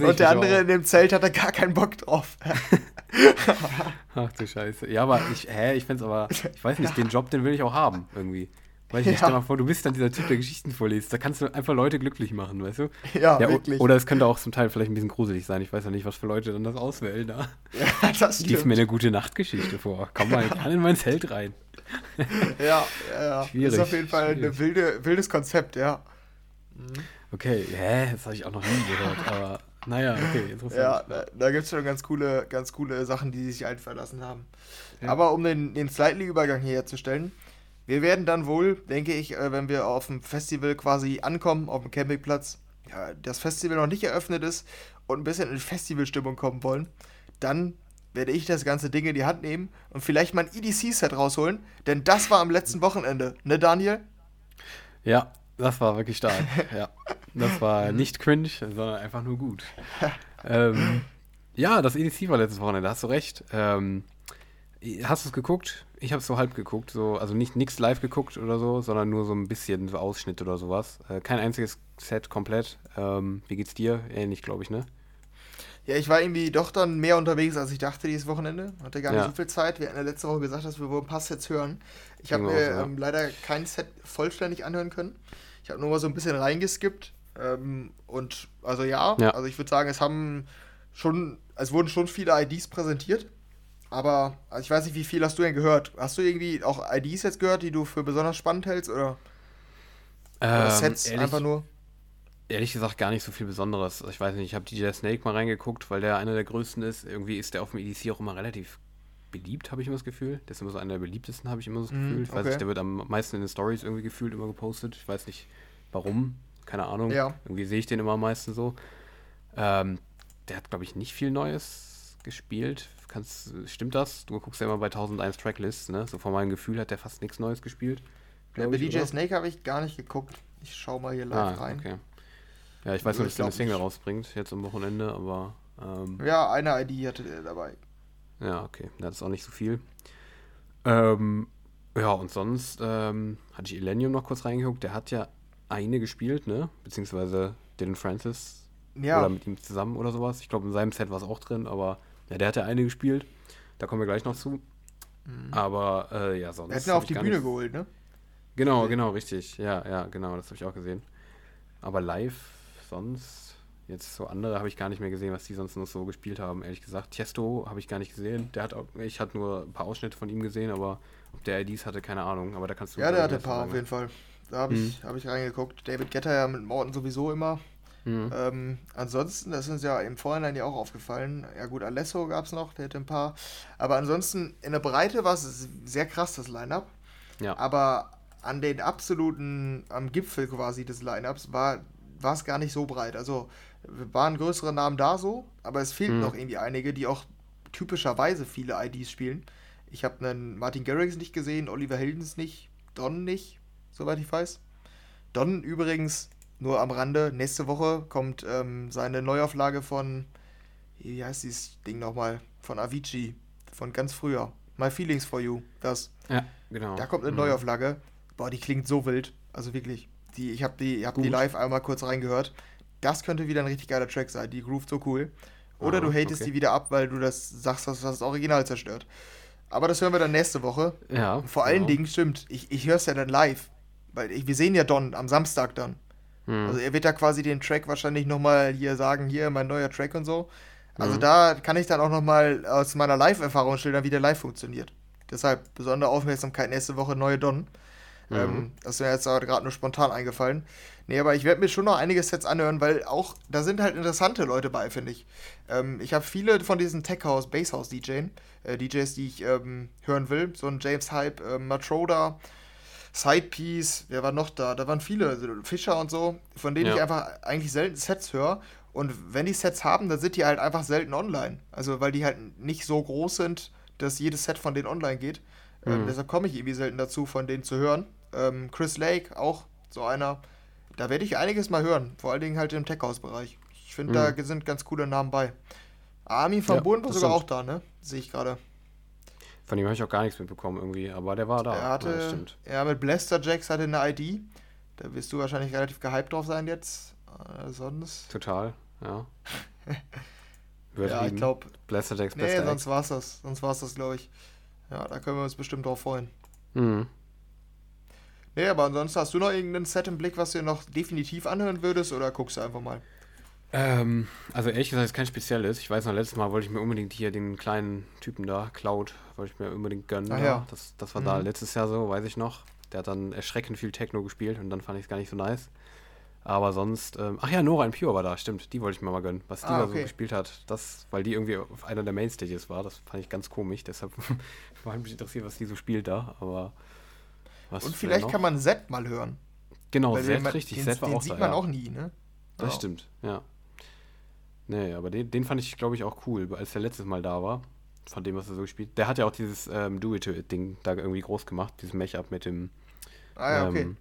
Und der andere auch. in dem Zelt hat da gar keinen Bock drauf. (laughs) Ach du Scheiße. Ja, aber ich, hä, ich find's aber, ich weiß nicht, den Job, den will ich auch haben, irgendwie. Weil ich ja. stell mal vor, du bist dann dieser Typ, der Geschichten vorliest. Da kannst du einfach Leute glücklich machen, weißt du? Ja, ja wirklich. Oder es könnte auch zum Teil vielleicht ein bisschen gruselig sein. Ich weiß ja nicht, was für Leute dann das auswählen da. Ja, (laughs) das stimmt. Lief mir eine gute Nachtgeschichte vor. Komm mal, ich kann in mein Zelt rein. (laughs) ja, ja, ja. Schwierig. Das ist auf jeden Fall ein wilde, wildes Konzept, ja. Mhm. Okay, hä, das habe ich auch noch nie gehört, aber naja, okay, interessant. Ja, da, da gibt es schon ganz coole, ganz coole Sachen, die sich einfallen lassen haben. Ja. Aber um den, den Slightly-Übergang hier herzustellen, wir werden dann wohl, denke ich, äh, wenn wir auf dem Festival quasi ankommen, auf dem Campingplatz, ja, das Festival noch nicht eröffnet ist und ein bisschen in Festivalstimmung kommen wollen, dann werde ich das ganze Ding in die Hand nehmen und vielleicht mal ein EDC-Set rausholen, denn das war am letzten Wochenende, ne Daniel? Ja, das war wirklich stark. (laughs) ja, das war nicht cringe, sondern einfach nur gut. (laughs) ähm, ja, das EDC war letztes Wochenende, hast du recht. Ähm, hast du es geguckt? Ich habe es so halb geguckt, so, also nicht nichts live geguckt oder so, sondern nur so ein bisschen so Ausschnitt oder sowas. Äh, kein einziges Set komplett. Ähm, wie geht's dir? Ähnlich, glaube ich, ne? Ja, ich war irgendwie doch dann mehr unterwegs, als ich dachte dieses Wochenende. Hatte gar nicht ja. so viel Zeit. Wir hatten ja letzte Woche gesagt, dass wir wohl ein paar Sets hören. Ich habe mir ja. ähm, leider kein Set vollständig anhören können. Ich habe nur mal so ein bisschen reingeskippt. Ähm, und also ja, ja. also ich würde sagen, es haben schon, es wurden schon viele IDs präsentiert. Aber also ich weiß nicht, wie viel hast du denn gehört? Hast du irgendwie auch IDs jetzt gehört, die du für besonders spannend hältst? Oder, ähm, Sets ehrlich, einfach nur? Ehrlich gesagt gar nicht so viel Besonderes. Ich weiß nicht, ich habe DJ Snake mal reingeguckt, weil der einer der größten ist. Irgendwie ist der auf dem EDC auch immer relativ beliebt, habe ich immer das Gefühl. Der ist immer so einer der beliebtesten, habe ich immer das mhm, Gefühl. Mm, ich weiß nicht, der wird am meisten in den Stories irgendwie gefühlt immer gepostet. Ich weiß nicht warum, keine Ahnung. Ja. Irgendwie sehe ich den immer am meisten so. Ähm, der hat, glaube ich, nicht viel Neues gespielt. Kannst, stimmt das? Du guckst ja immer bei 1001 Tracklists, ne? So von meinem Gefühl hat der fast nichts Neues gespielt. Ja, bei DJ oder? Snake habe ich gar nicht geguckt. Ich schau mal hier live ah, rein. Okay. Ja, ich weiß nur, dass der eine Single nicht. rausbringt, jetzt am Wochenende, aber. Ähm, ja, eine ID hatte der dabei. Ja, okay. Das ist auch nicht so viel. Ähm, ja, und sonst ähm, hatte ich Elenium noch kurz reingeguckt. Der hat ja eine gespielt, ne? Beziehungsweise Dylan Francis. Ja. Oder mit ihm zusammen oder sowas. Ich glaube, in seinem Set war es auch drin, aber ja, der hat ja eine gespielt. Da kommen wir gleich noch zu. Mhm. Aber äh, ja, sonst. Er hat ja auf die Bühne nicht... geholt, ne? Genau, genau, richtig. Ja, ja, genau, das habe ich auch gesehen. Aber live sonst, jetzt so andere habe ich gar nicht mehr gesehen, was die sonst noch so gespielt haben, ehrlich gesagt. Tiesto habe ich gar nicht gesehen. Der hat auch, ich hatte nur ein paar Ausschnitte von ihm gesehen, aber ob der IDs hatte, keine Ahnung. Aber da kannst du. Ja, der hatte ein paar auf jeden Fall. Da habe ich, mhm. hab ich reingeguckt. David Getter ja mit Morten sowieso immer. Mhm. Ähm, ansonsten, das ist uns ja im Vorhinein ja auch aufgefallen. Ja, gut, Alesso gab es noch, der hätte ein paar. Aber ansonsten, in der Breite war es sehr krass, das Line-Up. Ja. Aber an den absoluten, am Gipfel quasi des Line-Ups war es gar nicht so breit. Also waren größere Namen da so, aber es fehlten mhm. noch irgendwie einige, die auch typischerweise viele IDs spielen. Ich habe einen Martin Garrix nicht gesehen, Oliver Heldens nicht, Don nicht, soweit ich weiß. Don übrigens nur am Rande, nächste Woche kommt ähm, seine Neuauflage von, wie heißt dieses Ding nochmal? Von Avicii, von ganz früher. My Feelings for You, das. Ja, genau. Da kommt eine mhm. Neuauflage. Boah, die klingt so wild. Also wirklich. Die, ich habe die, hab die live einmal kurz reingehört. Das könnte wieder ein richtig geiler Track sein. Die groovt so cool. Oder ah, du hatest okay. die wieder ab, weil du das sagst, dass das Original zerstört. Aber das hören wir dann nächste Woche. Ja. Vor allen genau. Dingen, stimmt, ich, ich höre es ja dann live. Weil ich, wir sehen ja Don am Samstag dann. Hm. Also er wird da quasi den Track wahrscheinlich nochmal hier sagen, hier mein neuer Track und so. Also hm. da kann ich dann auch nochmal aus meiner Live-Erfahrung schildern, wie der live funktioniert. Deshalb besondere Aufmerksamkeit nächste Woche neue Don. Mhm. Ähm, das ist mir jetzt gerade nur spontan eingefallen. Nee, aber ich werde mir schon noch einige Sets anhören, weil auch da sind halt interessante Leute bei, finde ich. Ähm, ich habe viele von diesen Tech House, Bass House DJs, äh, DJs, die ich ähm, hören will. So ein James Hype, äh, Matroda, Sidepiece, wer war noch da? Da waren viele, also Fischer und so, von denen ja. ich einfach eigentlich selten Sets höre. Und wenn die Sets haben, dann sind die halt einfach selten online. Also weil die halt nicht so groß sind, dass jedes Set von denen online geht. Ähm, mhm. Ähm, deshalb komme ich irgendwie selten dazu, von denen zu hören. Ähm, Chris Lake, auch so einer. Da werde ich einiges mal hören, vor allen Dingen halt im Tech-House-Bereich. Ich finde, mhm. da sind ganz coole Namen bei. Armin van ja, Buuren war sogar auch da, ne? Sehe ich gerade. Von ihm habe ich auch gar nichts mitbekommen irgendwie, aber der war da. Er hatte, ja, mit Blaster Jacks hatte eine ID. Da wirst du wahrscheinlich relativ gehypt drauf sein jetzt. Äh, sonst. Total, ja. (laughs) ja, ich glaube. Blaster Decks, Nee, Blaster sonst war's das. Sonst war's das, glaube ich. Ja, da können wir uns bestimmt drauf freuen. Mhm. Nee, aber ansonsten hast du noch irgendein Set im Blick, was du noch definitiv anhören würdest oder guckst du einfach mal? Ähm, also ehrlich gesagt ist kein spezielles. Ich weiß noch, letztes Mal wollte ich mir unbedingt hier den kleinen Typen da, Cloud, wollte ich mir unbedingt gönnen. Ah, ja. Das, das war mhm. da letztes Jahr so, weiß ich noch. Der hat dann erschreckend viel Techno gespielt und dann fand ich es gar nicht so nice. Aber sonst, ähm, ach ja, Nora in Pure war da, stimmt. Die wollte ich mir mal gönnen. Was die ah, da okay. so gespielt hat, das, weil die irgendwie auf einer der Mainstages war, das fand ich ganz komisch. Deshalb (laughs) war mich interessiert, was die so spielt da. Aber was Und vielleicht kann man Z mal hören. Genau, Z, richtig. Den, Z war den auch sieht da, man ja. auch nie, ne? Das oh. stimmt, ja. Nee, aber den, den fand ich, glaube ich, auch cool, als der letztes Mal da war. Von dem, was er so gespielt Der hat ja auch dieses ähm, Do-It-To-It-Ding da irgendwie groß gemacht, dieses Matchup mit dem. Ah, ja, okay. Ähm,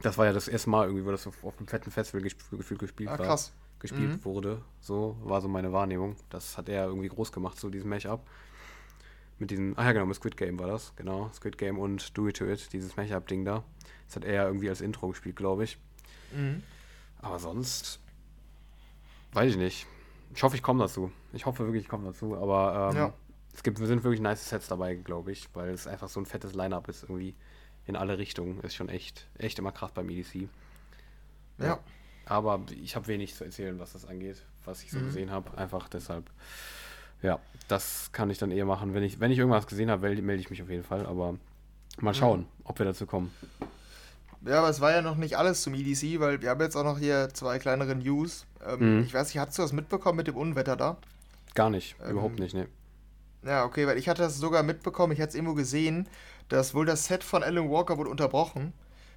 das war ja das erste Mal irgendwie, wo das auf, auf einem fetten Festival gefühlt gespielt ah, krass. war. Gespielt mhm. wurde. So war so meine Wahrnehmung. Das hat er irgendwie groß gemacht, so dieses Matchup. Mit diesem, ach ja, genau, mit Squid Game war das. Genau, Squid Game und Do It To It, dieses Matchup-Ding da. Das hat er irgendwie als Intro gespielt, glaube ich. Mhm. Aber sonst. Weiß ich nicht. Ich hoffe, ich komme dazu. Ich hoffe wirklich, ich komme dazu. Aber ähm, ja. es gibt, sind wirklich nice Sets dabei, glaube ich, weil es einfach so ein fettes Line-Up ist irgendwie in alle Richtungen. Ist schon echt, echt immer krass beim EDC. Ja. ja. Aber ich habe wenig zu erzählen, was das angeht, was ich so mhm. gesehen habe. Einfach deshalb. Ja, das kann ich dann eher machen. Wenn ich, wenn ich irgendwas gesehen habe, melde ich mich auf jeden Fall. Aber mal schauen, mhm. ob wir dazu kommen. Ja, aber es war ja noch nicht alles zum EDC, weil wir haben jetzt auch noch hier zwei kleinere News. Ähm, mhm. Ich weiß nicht, hast du das mitbekommen mit dem Unwetter da? Gar nicht, ähm, überhaupt nicht, ne. Ja, okay, weil ich hatte das sogar mitbekommen, ich hatte es irgendwo gesehen, dass wohl das Set von Alan Walker wurde unterbrochen.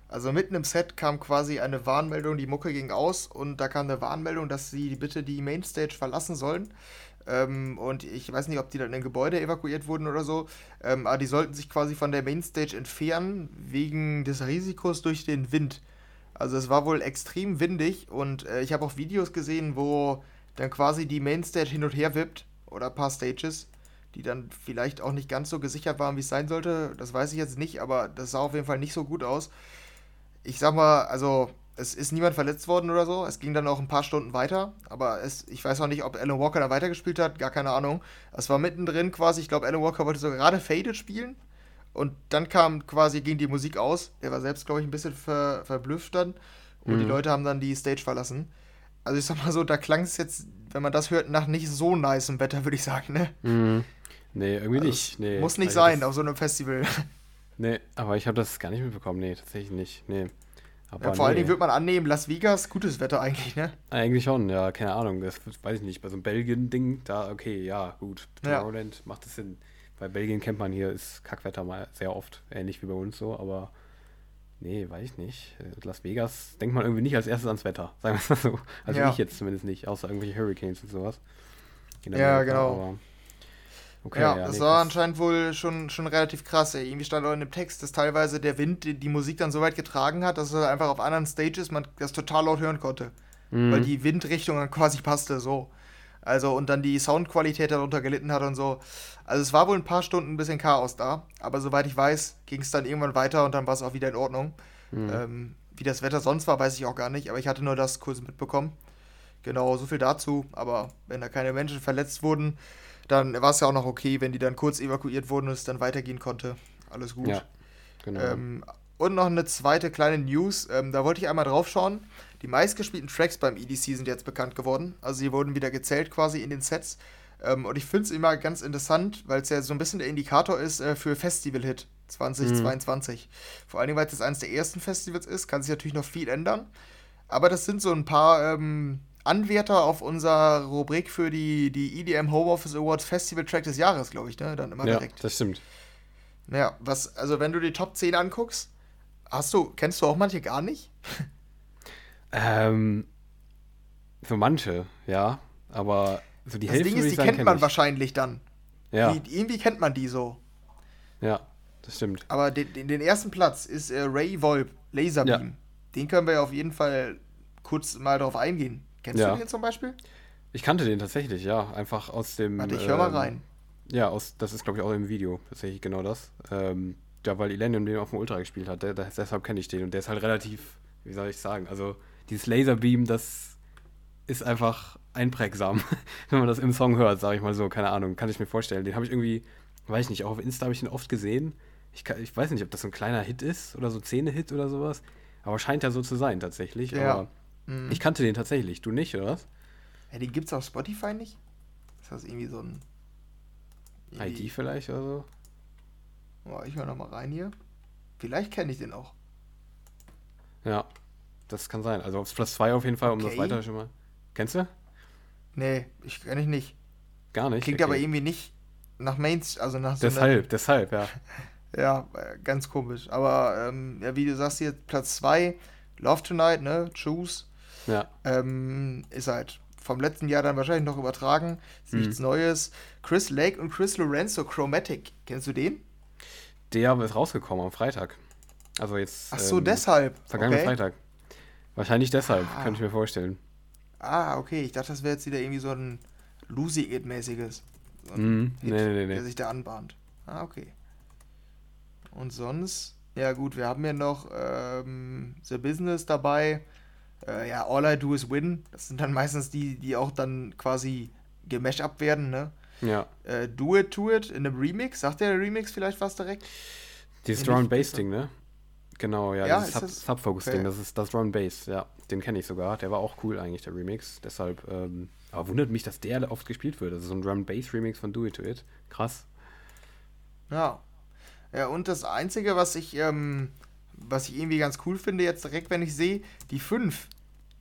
Also mitten im Set kam quasi eine Warnmeldung, die Mucke ging aus und da kam eine Warnmeldung, dass sie bitte die Mainstage verlassen sollen. Ähm, und ich weiß nicht, ob die dann in ein Gebäude evakuiert wurden oder so, ähm, aber die sollten sich quasi von der Mainstage entfernen, wegen des Risikos durch den Wind. Also es war wohl extrem windig und äh, ich habe auch Videos gesehen, wo dann quasi die Mainstage hin und her wippt oder ein paar Stages, die dann vielleicht auch nicht ganz so gesichert waren, wie es sein sollte. Das weiß ich jetzt nicht, aber das sah auf jeden Fall nicht so gut aus. Ich sag mal, also es ist niemand verletzt worden oder so. Es ging dann auch ein paar Stunden weiter. Aber es, ich weiß auch nicht, ob Alan Walker da weitergespielt hat. Gar keine Ahnung. Es war mittendrin quasi. Ich glaube, Alan Walker wollte so gerade Faded spielen. Und dann kam quasi, ging die Musik aus. Er war selbst, glaube ich, ein bisschen ver, verblüfft dann. Und mhm. die Leute haben dann die Stage verlassen. Also ich sag mal so, da klang es jetzt, wenn man das hört, nach nicht so nice im Wetter, würde ich sagen, ne? Mhm. Nee, irgendwie also nicht. Nee, muss nicht sein auf so einem Festival. (laughs) Nee, aber ich habe das gar nicht mitbekommen. Nee, tatsächlich nicht. Nee. Aber ja, vor nee. allen Dingen würde man annehmen, Las Vegas, gutes Wetter eigentlich, ne? Eigentlich schon, ja, keine Ahnung. Das weiß ich nicht. Bei so einem Belgien-Ding, da, okay, ja, gut. Tomorrowland ja. macht das Sinn. Bei Belgien kennt man hier, ist Kackwetter mal sehr oft, ähnlich wie bei uns so, aber nee, weiß ich nicht. Las Vegas denkt man irgendwie nicht als erstes ans Wetter, (laughs) sagen wir es mal so. Also ja. ich jetzt zumindest nicht, außer irgendwelche Hurricanes und sowas. Ja, genau. Okay, ja, ja, das nee, war anscheinend wohl schon, schon relativ krass. Ey. Irgendwie stand auch in dem Text, dass teilweise der Wind die, die Musik dann so weit getragen hat, dass es einfach auf anderen Stages man das total laut hören konnte. Mhm. Weil die Windrichtung dann quasi passte, so. Also, und dann die Soundqualität darunter gelitten hat und so. Also, es war wohl ein paar Stunden ein bisschen Chaos da. Aber soweit ich weiß, ging es dann irgendwann weiter und dann war es auch wieder in Ordnung. Mhm. Ähm, wie das Wetter sonst war, weiß ich auch gar nicht. Aber ich hatte nur das kurz mitbekommen. Genau, so viel dazu. Aber wenn da keine Menschen verletzt wurden, dann war es ja auch noch okay, wenn die dann kurz evakuiert wurden und es dann weitergehen konnte. Alles gut. Ja, genau. Ähm, und noch eine zweite kleine News. Ähm, da wollte ich einmal drauf schauen. Die meistgespielten Tracks beim EDC sind jetzt bekannt geworden. Also sie wurden wieder gezählt quasi in den Sets. Ähm, und ich finde es immer ganz interessant, weil es ja so ein bisschen der Indikator ist äh, für Festival-Hit 2022. Mhm. Vor allen Dingen, weil es eines der ersten Festivals ist, kann sich natürlich noch viel ändern. Aber das sind so ein paar ähm, Anwärter auf unserer Rubrik für die, die EDM Home Office Awards Festival Track des Jahres, glaube ich, ne? Dann immer ja, direkt. das stimmt. Naja, was, also wenn du die Top 10 anguckst, hast du, kennst du auch manche gar nicht? (laughs) ähm, so manche, ja. Aber so die das Hälfte. Das Ding ist, die sagen, kennt man ich. wahrscheinlich dann. Ja. Die, irgendwie kennt man die so. Ja, das stimmt. Aber den, den, den ersten Platz ist äh, Ray Volp, Laserbeam. Ja. Den können wir ja auf jeden Fall kurz mal drauf eingehen. Kennst ja. du den zum Beispiel? Ich kannte den tatsächlich, ja. Einfach aus dem. Warte, ich höre mal ähm, rein. Ja, aus, das ist, glaube ich, auch im Video tatsächlich genau das. Ähm, ja, weil Illenium den auf dem Ultra gespielt hat. Der, der, deshalb kenne ich den. Und der ist halt relativ wie soll ich sagen? Also, dieses Laserbeam, das ist einfach einprägsam, (laughs) wenn man das im Song hört, sage ich mal so. Keine Ahnung, kann ich mir vorstellen. Den habe ich irgendwie, weiß ich nicht, auch auf Insta habe ich ihn oft gesehen. Ich, kann, ich weiß nicht, ob das so ein kleiner Hit ist oder so Zähne-Hit oder sowas. Aber scheint ja so zu sein, tatsächlich. Ja. Aber mhm. ich kannte den tatsächlich. Du nicht, oder was? Ja, den gibt's auf Spotify nicht? Ist das irgendwie so ein. Irgendwie... ID vielleicht oder so? Oh, ich höre nochmal rein hier. Vielleicht kenne ich den auch. Ja, das kann sein. Also auf Platz 2 auf jeden Fall, um okay. das weiter schon mal. Kennst du? Nee, ich kenne ich nicht. Gar nicht. Klingt okay. aber irgendwie nicht nach Mains, also nach so Deshalb, einer... deshalb, ja. (laughs) ja, ganz komisch. Aber ähm, ja, wie du sagst hier, Platz 2, Love Tonight, ne? Choose. Ja. Ähm, ist halt vom letzten Jahr dann wahrscheinlich noch übertragen. Ist mhm. nichts Neues. Chris Lake und Chris Lorenzo, Chromatic. Kennst du den? Der ist rausgekommen am Freitag. Also jetzt. Ach so, ähm, deshalb. Vergangenen okay. Freitag. Wahrscheinlich deshalb, ah. könnte ich mir vorstellen. Ah, okay. Ich dachte, das wäre jetzt wieder irgendwie so ein Lucy-It-mäßiges. So mm, nee, nee, nee. Der sich da anbahnt. Ah, okay. Und sonst, ja gut, wir haben ja noch ähm, The Business dabei. Äh, ja, All I Do Is Win. Das sind dann meistens die, die auch dann quasi gemashup werden, ne? Ja. Äh, Do It, To It in einem Remix. Sagt der Remix vielleicht was direkt? Dieses Drum Bass Ding, ne? Genau, ja, ja dieses Sub, Subfocus Ding, okay. das ist das Drum Bass, ja. Den kenne ich sogar. Der war auch cool eigentlich, der Remix. Deshalb, ähm, aber wundert mich, dass der oft gespielt wird. Das ist so ein Drum Bass Remix von Do It To It. Krass. Ja. Ja, und das Einzige, was ich, ähm, was ich irgendwie ganz cool finde, jetzt direkt, wenn ich sehe, die 5,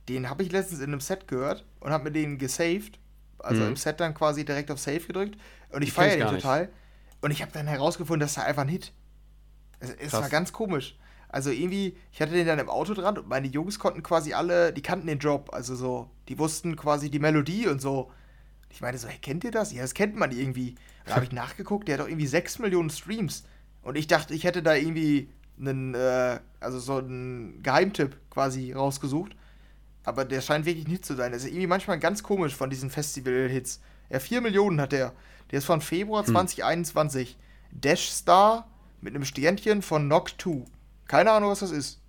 den habe ich letztens in einem Set gehört und habe mir den gesaved. Also mhm. im Set dann quasi direkt auf Save gedrückt. Und ich feiere den total. Nicht. Und ich habe dann herausgefunden, dass er einfach ein Hit. Es, es war ganz komisch. Also irgendwie, ich hatte den dann im Auto dran und meine Jungs konnten quasi alle, die kannten den Job. Also so, die wussten quasi die Melodie und so. Ich meine so, hey, kennt ihr das? Ja, das kennt man irgendwie. Da habe ich (laughs) nachgeguckt, der hat doch irgendwie 6 Millionen Streams. Und ich dachte, ich hätte da irgendwie einen, äh, also so einen Geheimtipp quasi rausgesucht. Aber der scheint wirklich nicht zu sein. Das ist irgendwie manchmal ganz komisch von diesen Festival-Hits. Ja, 4 Millionen hat der. Der ist von Februar hm. 2021. Dash Star mit einem Sternchen von Knock 2. Keine Ahnung, was das ist.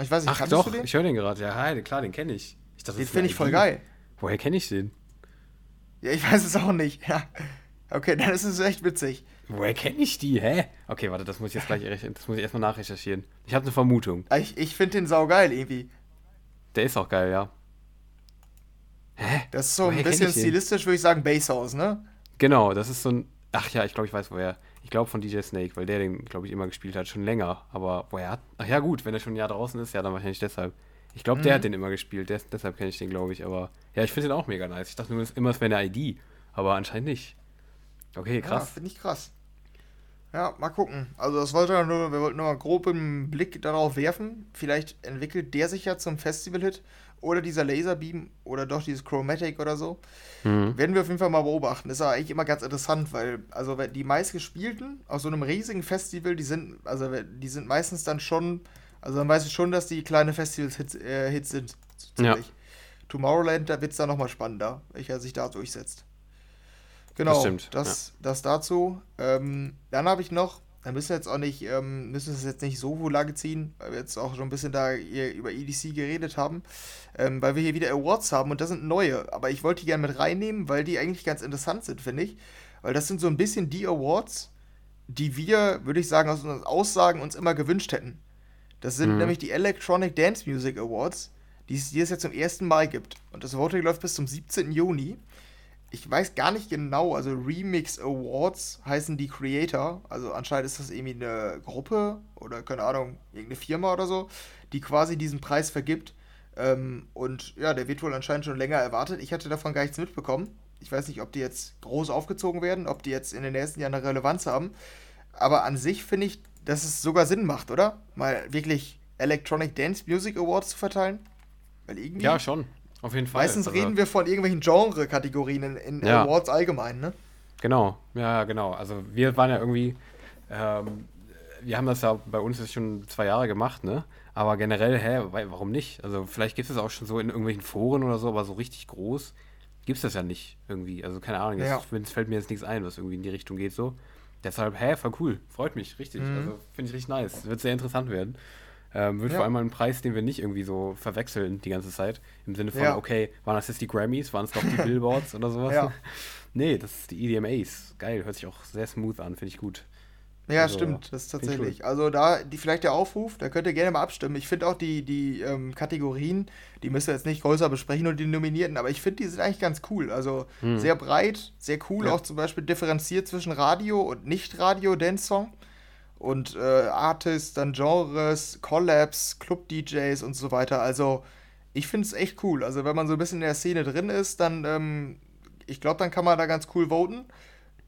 Ich weiß nicht, Ach doch, ich höre den gerade. Ja, hi, klar, den kenne ich. ich dachte, den finde ich voll geil. Woher kenne ich den? Ja, ich weiß es auch nicht. (laughs) Ja. Okay, dann ist es echt witzig. Woher kenne ich die? Hä? Okay, warte, das muss ich jetzt gleich das muss ich erstmal nachrecherchieren. Ich habe eine Vermutung. Ich, ich finde den saugeil irgendwie. Der ist auch geil, ja. Hä? Das ist so woher ein bisschen stilistisch, würde ich sagen, Basshouse, ne? Genau, das ist so ein. Ach ja, ich glaube, ich weiß woher. Ich glaube von DJ Snake, weil der den, glaube ich, immer gespielt hat, schon länger. Aber woher hat. Ach ja, gut, wenn er schon ein Jahr draußen ist, ja, dann wahrscheinlich deshalb. Ich glaube, mhm. der hat den immer gespielt, der, deshalb kenne ich den, glaube ich. Aber ja, ich finde den auch mega nice. Ich dachte nur, immer, es wäre eine ID. Aber anscheinend nicht. Okay, krass. Ja, finde ich krass. Ja, mal gucken. Also das wollte nur, wir wollten nur mal grob einen Blick darauf werfen. Vielleicht entwickelt der sich ja zum Festival-Hit oder dieser Laserbeam oder doch dieses Chromatic oder so. Mhm. Werden wir auf jeden Fall mal beobachten. Das ist eigentlich immer ganz interessant, weil also die meistgespielten aus so einem riesigen Festival, die sind, also die sind meistens dann schon, also man weiß schon, dass die kleine Festivals-Hits äh, Hits sind. Ja. Tomorrowland, da wird es dann nochmal spannender, welcher sich da durchsetzt. Genau, das, das, ja. das dazu. Ähm, dann habe ich noch da müssen wir jetzt auch nicht, ähm, müssen wir es jetzt nicht so lange ziehen, weil wir jetzt auch schon ein bisschen da über EDC geredet haben, ähm, weil wir hier wieder Awards haben und das sind neue. Aber ich wollte die gerne mit reinnehmen, weil die eigentlich ganz interessant sind, finde ich. Weil das sind so ein bisschen die Awards, die wir, würde ich sagen, aus unseren Aussagen uns immer gewünscht hätten. Das sind mhm. nämlich die Electronic Dance Music Awards, die es, die es jetzt zum ersten Mal gibt. Und das Voting läuft bis zum 17. Juni ich weiß gar nicht genau, also Remix Awards heißen die Creator. Also anscheinend ist das irgendwie eine Gruppe oder keine Ahnung, irgendeine Firma oder so, die quasi diesen Preis vergibt. Ähm, und ja, der wird wohl anscheinend schon länger erwartet. Ich hatte davon gar nichts mitbekommen. Ich weiß nicht, ob die jetzt groß aufgezogen werden, ob die jetzt in den nächsten Jahren eine Relevanz haben. Aber an sich finde ich, dass es sogar Sinn macht, oder? Mal wirklich Electronic Dance Music Awards zu verteilen. Weil irgendwie. Ja, schon. Auf jeden Fall. Meistens also, reden wir von irgendwelchen Genre-Kategorien in, in ja. Awards allgemein, ne? Genau, ja, genau. Also wir waren ja irgendwie, ähm, wir haben das ja bei uns jetzt schon zwei Jahre gemacht, ne? Aber generell, hä, warum nicht? Also vielleicht gibt es auch schon so in irgendwelchen Foren oder so, aber so richtig groß gibt es das ja nicht irgendwie. Also keine Ahnung, ja. fällt mir jetzt nichts ein, was irgendwie in die Richtung geht so. Deshalb, hä, voll cool. Freut mich, richtig. Mhm. Also finde ich richtig nice. Wird sehr interessant werden. Ähm, wird ja. vor allem ein Preis, den wir nicht irgendwie so verwechseln die ganze Zeit. Im Sinne von, ja. okay, waren das jetzt die Grammys, waren es doch die (laughs) Billboards oder sowas? Ja. (laughs) nee, das ist die EDMAs. Geil, hört sich auch sehr smooth an, finde ich gut. Ja, also, stimmt, das ist tatsächlich. Also da die, vielleicht der Aufruf, da könnt ihr gerne mal abstimmen. Ich finde auch die, die ähm, Kategorien, die müssen wir jetzt nicht größer besprechen und die Nominierten, aber ich finde, die sind eigentlich ganz cool. Also hm. sehr breit, sehr cool, ja. auch zum Beispiel differenziert zwischen Radio und Nicht-Radio-Dance-Song. Und äh, Artists, dann Genres, Collabs, Club-DJs und so weiter. Also ich finde es echt cool. Also wenn man so ein bisschen in der Szene drin ist, dann, ähm, ich glaube, dann kann man da ganz cool voten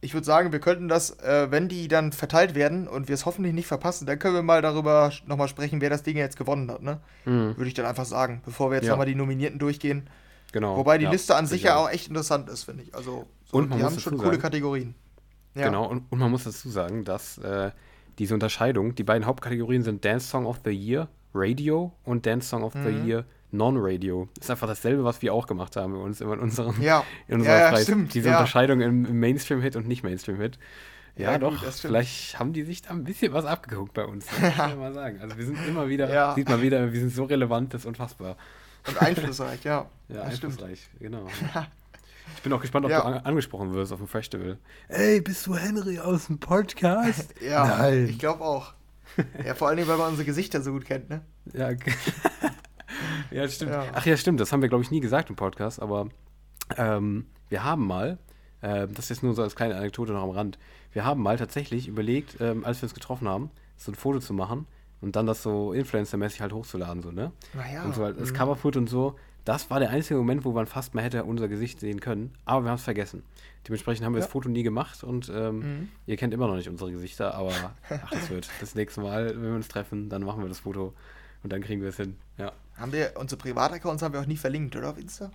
ich würde sagen, wir könnten das, äh, wenn die dann verteilt werden und wir es hoffentlich nicht verpassen, dann können wir mal darüber nochmal sprechen, wer das Ding jetzt gewonnen hat, ne? Mhm. Würde ich dann einfach sagen, bevor wir jetzt ja. nochmal die Nominierten durchgehen. Genau. Wobei die ja, Liste an sich ja auch echt interessant ist, finde ich. Also, so, und die haben schon coole sagen, Kategorien. Ja. Genau, und, und, man muss dazu sagen, dass äh, diese Unterscheidung, die beiden Hauptkategorien sind Dance Song of the Year, Radio und Dance Song of mhm. the Year, Non-Radio. Ist einfach dasselbe, was wir auch gemacht haben bei uns immer in unserem ja. in unserer ja, ja, stimmt. Diese ja. Unterscheidung im, im Mainstream-Hit und nicht Mainstream-Hit. Ja, ja, doch, gut, vielleicht haben die sich da ein bisschen was abgeguckt bei uns. Das kann ich mal sagen. Also wir sind immer wieder, sieht man wieder, wir sind so relevant, das ist unfassbar. Und einflussreich, ja. Ja, einflussreich, stimmt. genau. (laughs) Ich bin auch gespannt, ob du an angesprochen wirst auf dem Festival. Ey, bist du Henry aus dem Podcast? (laughs) ja, Nein. ich glaube auch. Ja, vor allem, weil man unsere Gesichter so gut kennt, ne? Ja, (laughs) ja, stimmt. Ja. Ach ja, stimmt. Das haben wir, glaube ich, nie gesagt im Podcast, aber ähm, wir haben mal, äh, das ist nur so als kleine Anekdote noch am Rand, wir haben mal tatsächlich überlegt, ähm, als wir uns getroffen haben, so ein Foto zu machen und dann das so Influencer-mäßig halt hochzuladen, so, ne? Naja. Und so halt das mhm. Coverfoot und so. Das war der einzige Moment, wo man fast mal hätte unser Gesicht sehen können, aber wir haben es vergessen. Dementsprechend haben wir ja. das Foto nie gemacht und ähm, mhm. ihr kennt immer noch nicht unsere Gesichter, aber ach, das wird das nächste Mal, wenn wir uns treffen, dann machen wir das Foto und dann kriegen wir es hin. Ja. Haben wir unsere Privataccounts haben wir auch nie verlinkt, oder auf Insta?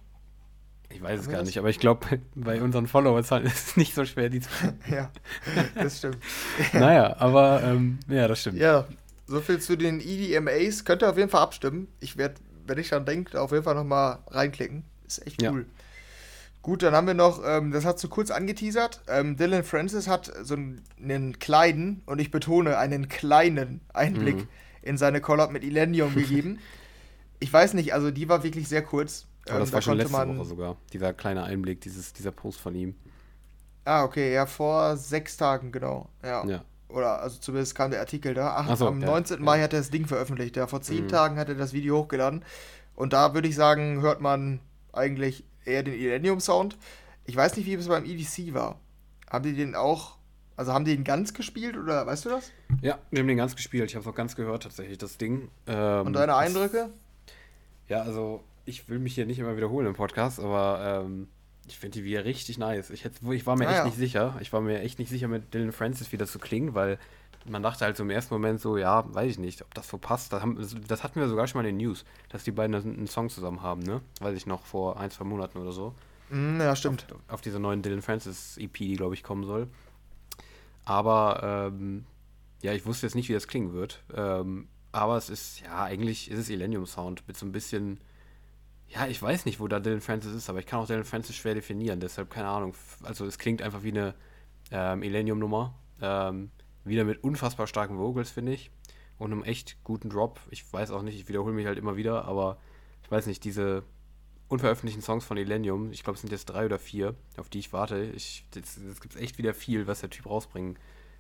Ich weiß haben es gar nicht, aber ich glaube, (laughs) bei unseren Followerzahlen (laughs) ist es nicht so schwer, die zu finden. ja, das stimmt. (laughs) naja, aber ähm, ja, das stimmt. Ja, so viel zu den EDMAs. Könnt ihr auf jeden Fall abstimmen. Ich werde, wenn ich dann denke, auf jeden Fall nochmal reinklicken. Ist echt cool. Ja. Gut, dann haben wir noch, ähm, das hast du kurz angeteasert. Ähm, Dylan Francis hat so einen kleinen, und ich betone, einen kleinen Einblick mhm. in seine Collab mit Illenium gegeben. (laughs) ich weiß nicht, also die war wirklich sehr kurz. Aber das ähm, war da schon letzte man... Woche sogar, dieser kleine Einblick, dieses, dieser Post von ihm. Ah, okay, ja, vor sechs Tagen, genau. Ja. ja. Oder, also zumindest kam der Artikel da. Ach, so, am ja, 19. Ja. Mai hat er das Ding veröffentlicht. Ja, vor zehn mhm. Tagen hat er das Video hochgeladen. Und da würde ich sagen, hört man eigentlich eher den Illenium-Sound. Ich weiß nicht, wie es beim EDC war. Haben die den auch, also haben die den ganz gespielt oder weißt du das? Ja, wir haben den ganz gespielt. Ich habe es auch ganz gehört tatsächlich, das Ding. Ähm, Und deine Eindrücke? Ja, also ich will mich hier nicht immer wiederholen im Podcast, aber ähm, ich finde die wieder richtig nice. Ich, hätte, ich war mir ah, echt ja. nicht sicher. Ich war mir echt nicht sicher mit Dylan Francis, wie das so klingt, weil man dachte halt so im ersten Moment so, ja, weiß ich nicht, ob das so passt. Das, haben, das hatten wir sogar schon mal in den News, dass die beiden einen Song zusammen haben, ne? Weiß ich noch, vor ein, zwei Monaten oder so. Mm, ja, stimmt. Auf, auf dieser neuen Dylan Francis EP, die, glaube ich, kommen soll. Aber, ähm, ja, ich wusste jetzt nicht, wie das klingen wird. Ähm, aber es ist, ja, eigentlich ist es Illenium Sound mit so ein bisschen, ja, ich weiß nicht, wo da Dylan Francis ist, aber ich kann auch Dylan Francis schwer definieren, deshalb keine Ahnung. Also es klingt einfach wie eine ähm, Illenium-Nummer. Ähm, wieder mit unfassbar starken Vocals, finde ich. Und einem echt guten Drop. Ich weiß auch nicht, ich wiederhole mich halt immer wieder, aber ich weiß nicht, diese unveröffentlichten Songs von Illenium, ich glaube, es sind jetzt drei oder vier, auf die ich warte. Ich, es gibt echt wieder viel, was der Typ rausbringen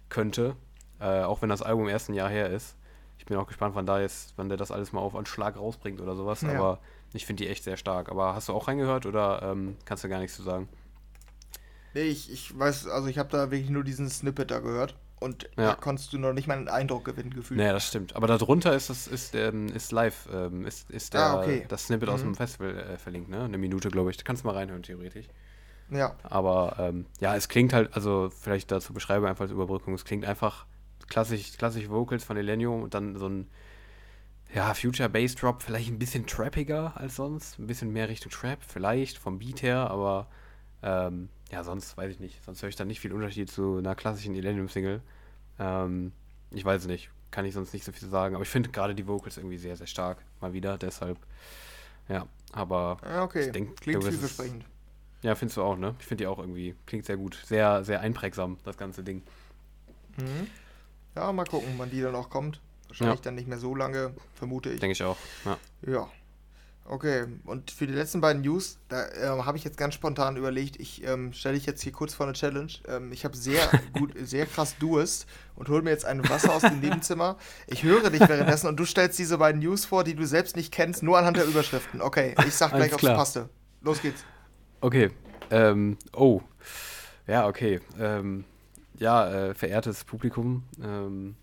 könnte. Äh, auch wenn das Album erst ein Jahr her ist. Ich bin auch gespannt, wann da jetzt, wann der das alles mal auf einen Schlag rausbringt oder sowas. Ja. Aber ich finde die echt sehr stark. Aber hast du auch reingehört oder ähm, kannst du gar nichts zu sagen? Nee, ich, ich weiß, also ich habe da wirklich nur diesen Snippet da gehört. Und ja. da konntest du noch nicht mal einen Eindruck gewinnen, gefühlt. Naja, das stimmt. Aber darunter ist das ist, ähm, ist live, ähm, ist, ist der, ah, okay. das Snippet mhm. aus dem Festival äh, verlinkt, ne? Eine Minute, glaube ich. Da kannst du mal reinhören, theoretisch. Ja. Aber ähm, ja, es klingt halt, also vielleicht dazu beschreibe einfach als Überbrückung, es klingt einfach klassisch, klassisch Vocals von Elenio und dann so ein ja, Future Bass Drop, vielleicht ein bisschen trappiger als sonst, ein bisschen mehr Richtung Trap, vielleicht vom Beat her, aber ähm, ja, sonst weiß ich nicht. Sonst höre ich da nicht viel Unterschied zu einer klassischen Elenium-Single. Ähm, ich weiß nicht. Kann ich sonst nicht so viel sagen. Aber ich finde gerade die Vocals irgendwie sehr, sehr stark. Mal wieder. Deshalb, ja. Aber ja, okay. ich denke, klingt vielversprechend. Ja, findest du auch, ne? Ich finde die auch irgendwie, klingt sehr gut. Sehr, sehr einprägsam, das ganze Ding. Mhm. Ja, mal gucken, wann die dann auch kommt. Wahrscheinlich ja. dann nicht mehr so lange, vermute ich. Denke ich auch. Ja. ja. Okay, und für die letzten beiden News, da äh, habe ich jetzt ganz spontan überlegt, ich ähm, stelle dich jetzt hier kurz vor eine Challenge. Ähm, ich habe sehr (laughs) gut, sehr krass Durst und hole mir jetzt ein Wasser aus dem Nebenzimmer. Ich höre dich währenddessen und du stellst diese beiden News vor, die du selbst nicht kennst, nur anhand der Überschriften. Okay, ich sag gleich, ob es passte. Los geht's. Okay. Ähm, oh. Ja, okay. Ähm, ja, äh, verehrtes Publikum, ähm,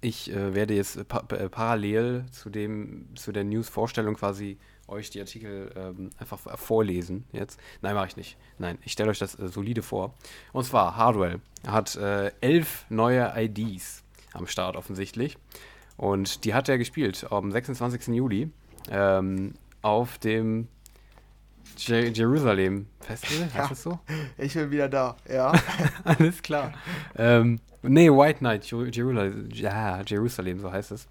ich äh, werde jetzt pa äh, parallel zu dem zu der News-Vorstellung quasi euch die Artikel ähm, einfach vorlesen jetzt. Nein, mache ich nicht. Nein, ich stelle euch das äh, solide vor. Und zwar Hardwell hat äh, elf neue IDs am Start offensichtlich. Und die hat er gespielt am 26. Juli ähm, auf dem Je Jerusalem Festival, heißt ja, das so? (laughs) Ich bin wieder da, ja. (laughs) Alles klar. ähm, nee, White Night Jerusalem, ja, Jerusalem, so heißt es.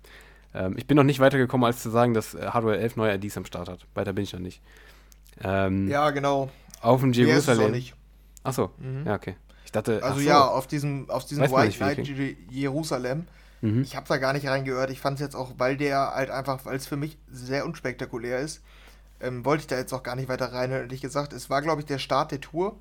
Ähm, ich bin noch nicht weitergekommen, als zu sagen, dass äh, Hardware 11 neue IDs am Start hat. Weiter bin ich noch nicht. Ähm, ja, genau. Auf dem Jerusalem. Nee, Achso, mhm. ja, okay. Ich dachte. Also so. ja, auf diesem, auf diesem White Night Jerusalem. Mhm. Ich habe da gar nicht reingehört. Ich fand es jetzt auch, weil der halt einfach, weil es für mich sehr unspektakulär ist ähm, wollte ich da jetzt auch gar nicht weiter rein, ehrlich gesagt. Es war, glaube ich, der Start der Tour.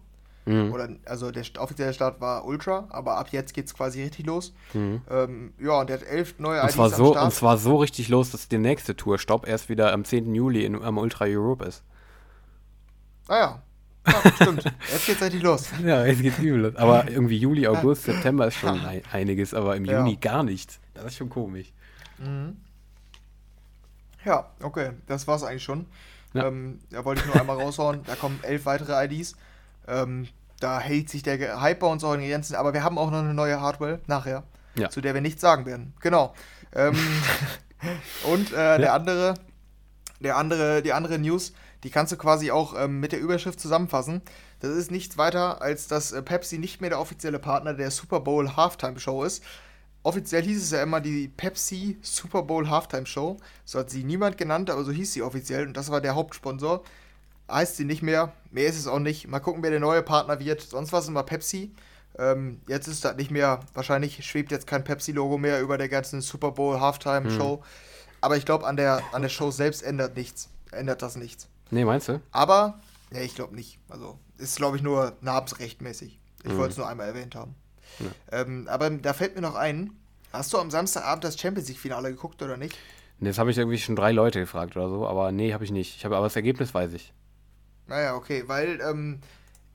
Mhm. Oder, also der offizielle Start war Ultra, aber ab jetzt geht es quasi richtig los. Mhm. Ähm, ja, und der hat elf neue und zwar so, Und zwar so richtig los, dass die nächste Tour-Stopp erst wieder am 10. Juli in, am Ultra Europe ist. Ah ja. ja (laughs) stimmt. jetzt geht's richtig los. (laughs) Ja, jetzt geht's übel los. Aber irgendwie Juli, August, September ist schon einiges, aber im ja. Juni gar nicht. Das ist schon komisch. Mhm. Ja, okay, das war's eigentlich schon. Ja. Ähm, da wollte ich nur einmal raushauen. Da kommen elf weitere IDs. Ähm, da hält sich der Hype bei uns auch in Grenzen. Aber wir haben auch noch eine neue Hardware nachher, ja. zu der wir nichts sagen werden. Genau. Ähm, (laughs) und äh, ja. der andere, der andere, die andere News, die kannst du quasi auch ähm, mit der Überschrift zusammenfassen. Das ist nichts weiter, als dass äh, Pepsi nicht mehr der offizielle Partner der Super Bowl Halftime Show ist, offiziell hieß es ja immer die Pepsi Super Bowl Halftime Show. So hat sie niemand genannt, aber so hieß sie offiziell und das war der Hauptsponsor. Heißt sie nicht mehr, mehr ist es auch nicht. Mal gucken, wer der neue Partner wird. Sonst war es immer Pepsi. Ähm, jetzt ist das nicht mehr, wahrscheinlich schwebt jetzt kein Pepsi-Logo mehr über der ganzen Super Bowl Halftime Show. Hm. Aber ich glaube, an der, an der Show selbst ändert nichts. Ändert das nichts. Nee, meinst du? Aber, nee, ich glaube nicht. Also, ist, glaube ich, nur namensrechtmäßig. Ich hm. wollte es nur einmal erwähnt haben. Ja. Ähm, aber da fällt mir noch ein, hast du am Samstagabend das Champions League-Finale geguckt oder nicht? Nee, das habe ich irgendwie schon drei Leute gefragt oder so, aber nee, habe ich nicht. Ich habe aber das Ergebnis weiß ich. Naja, okay, weil ähm,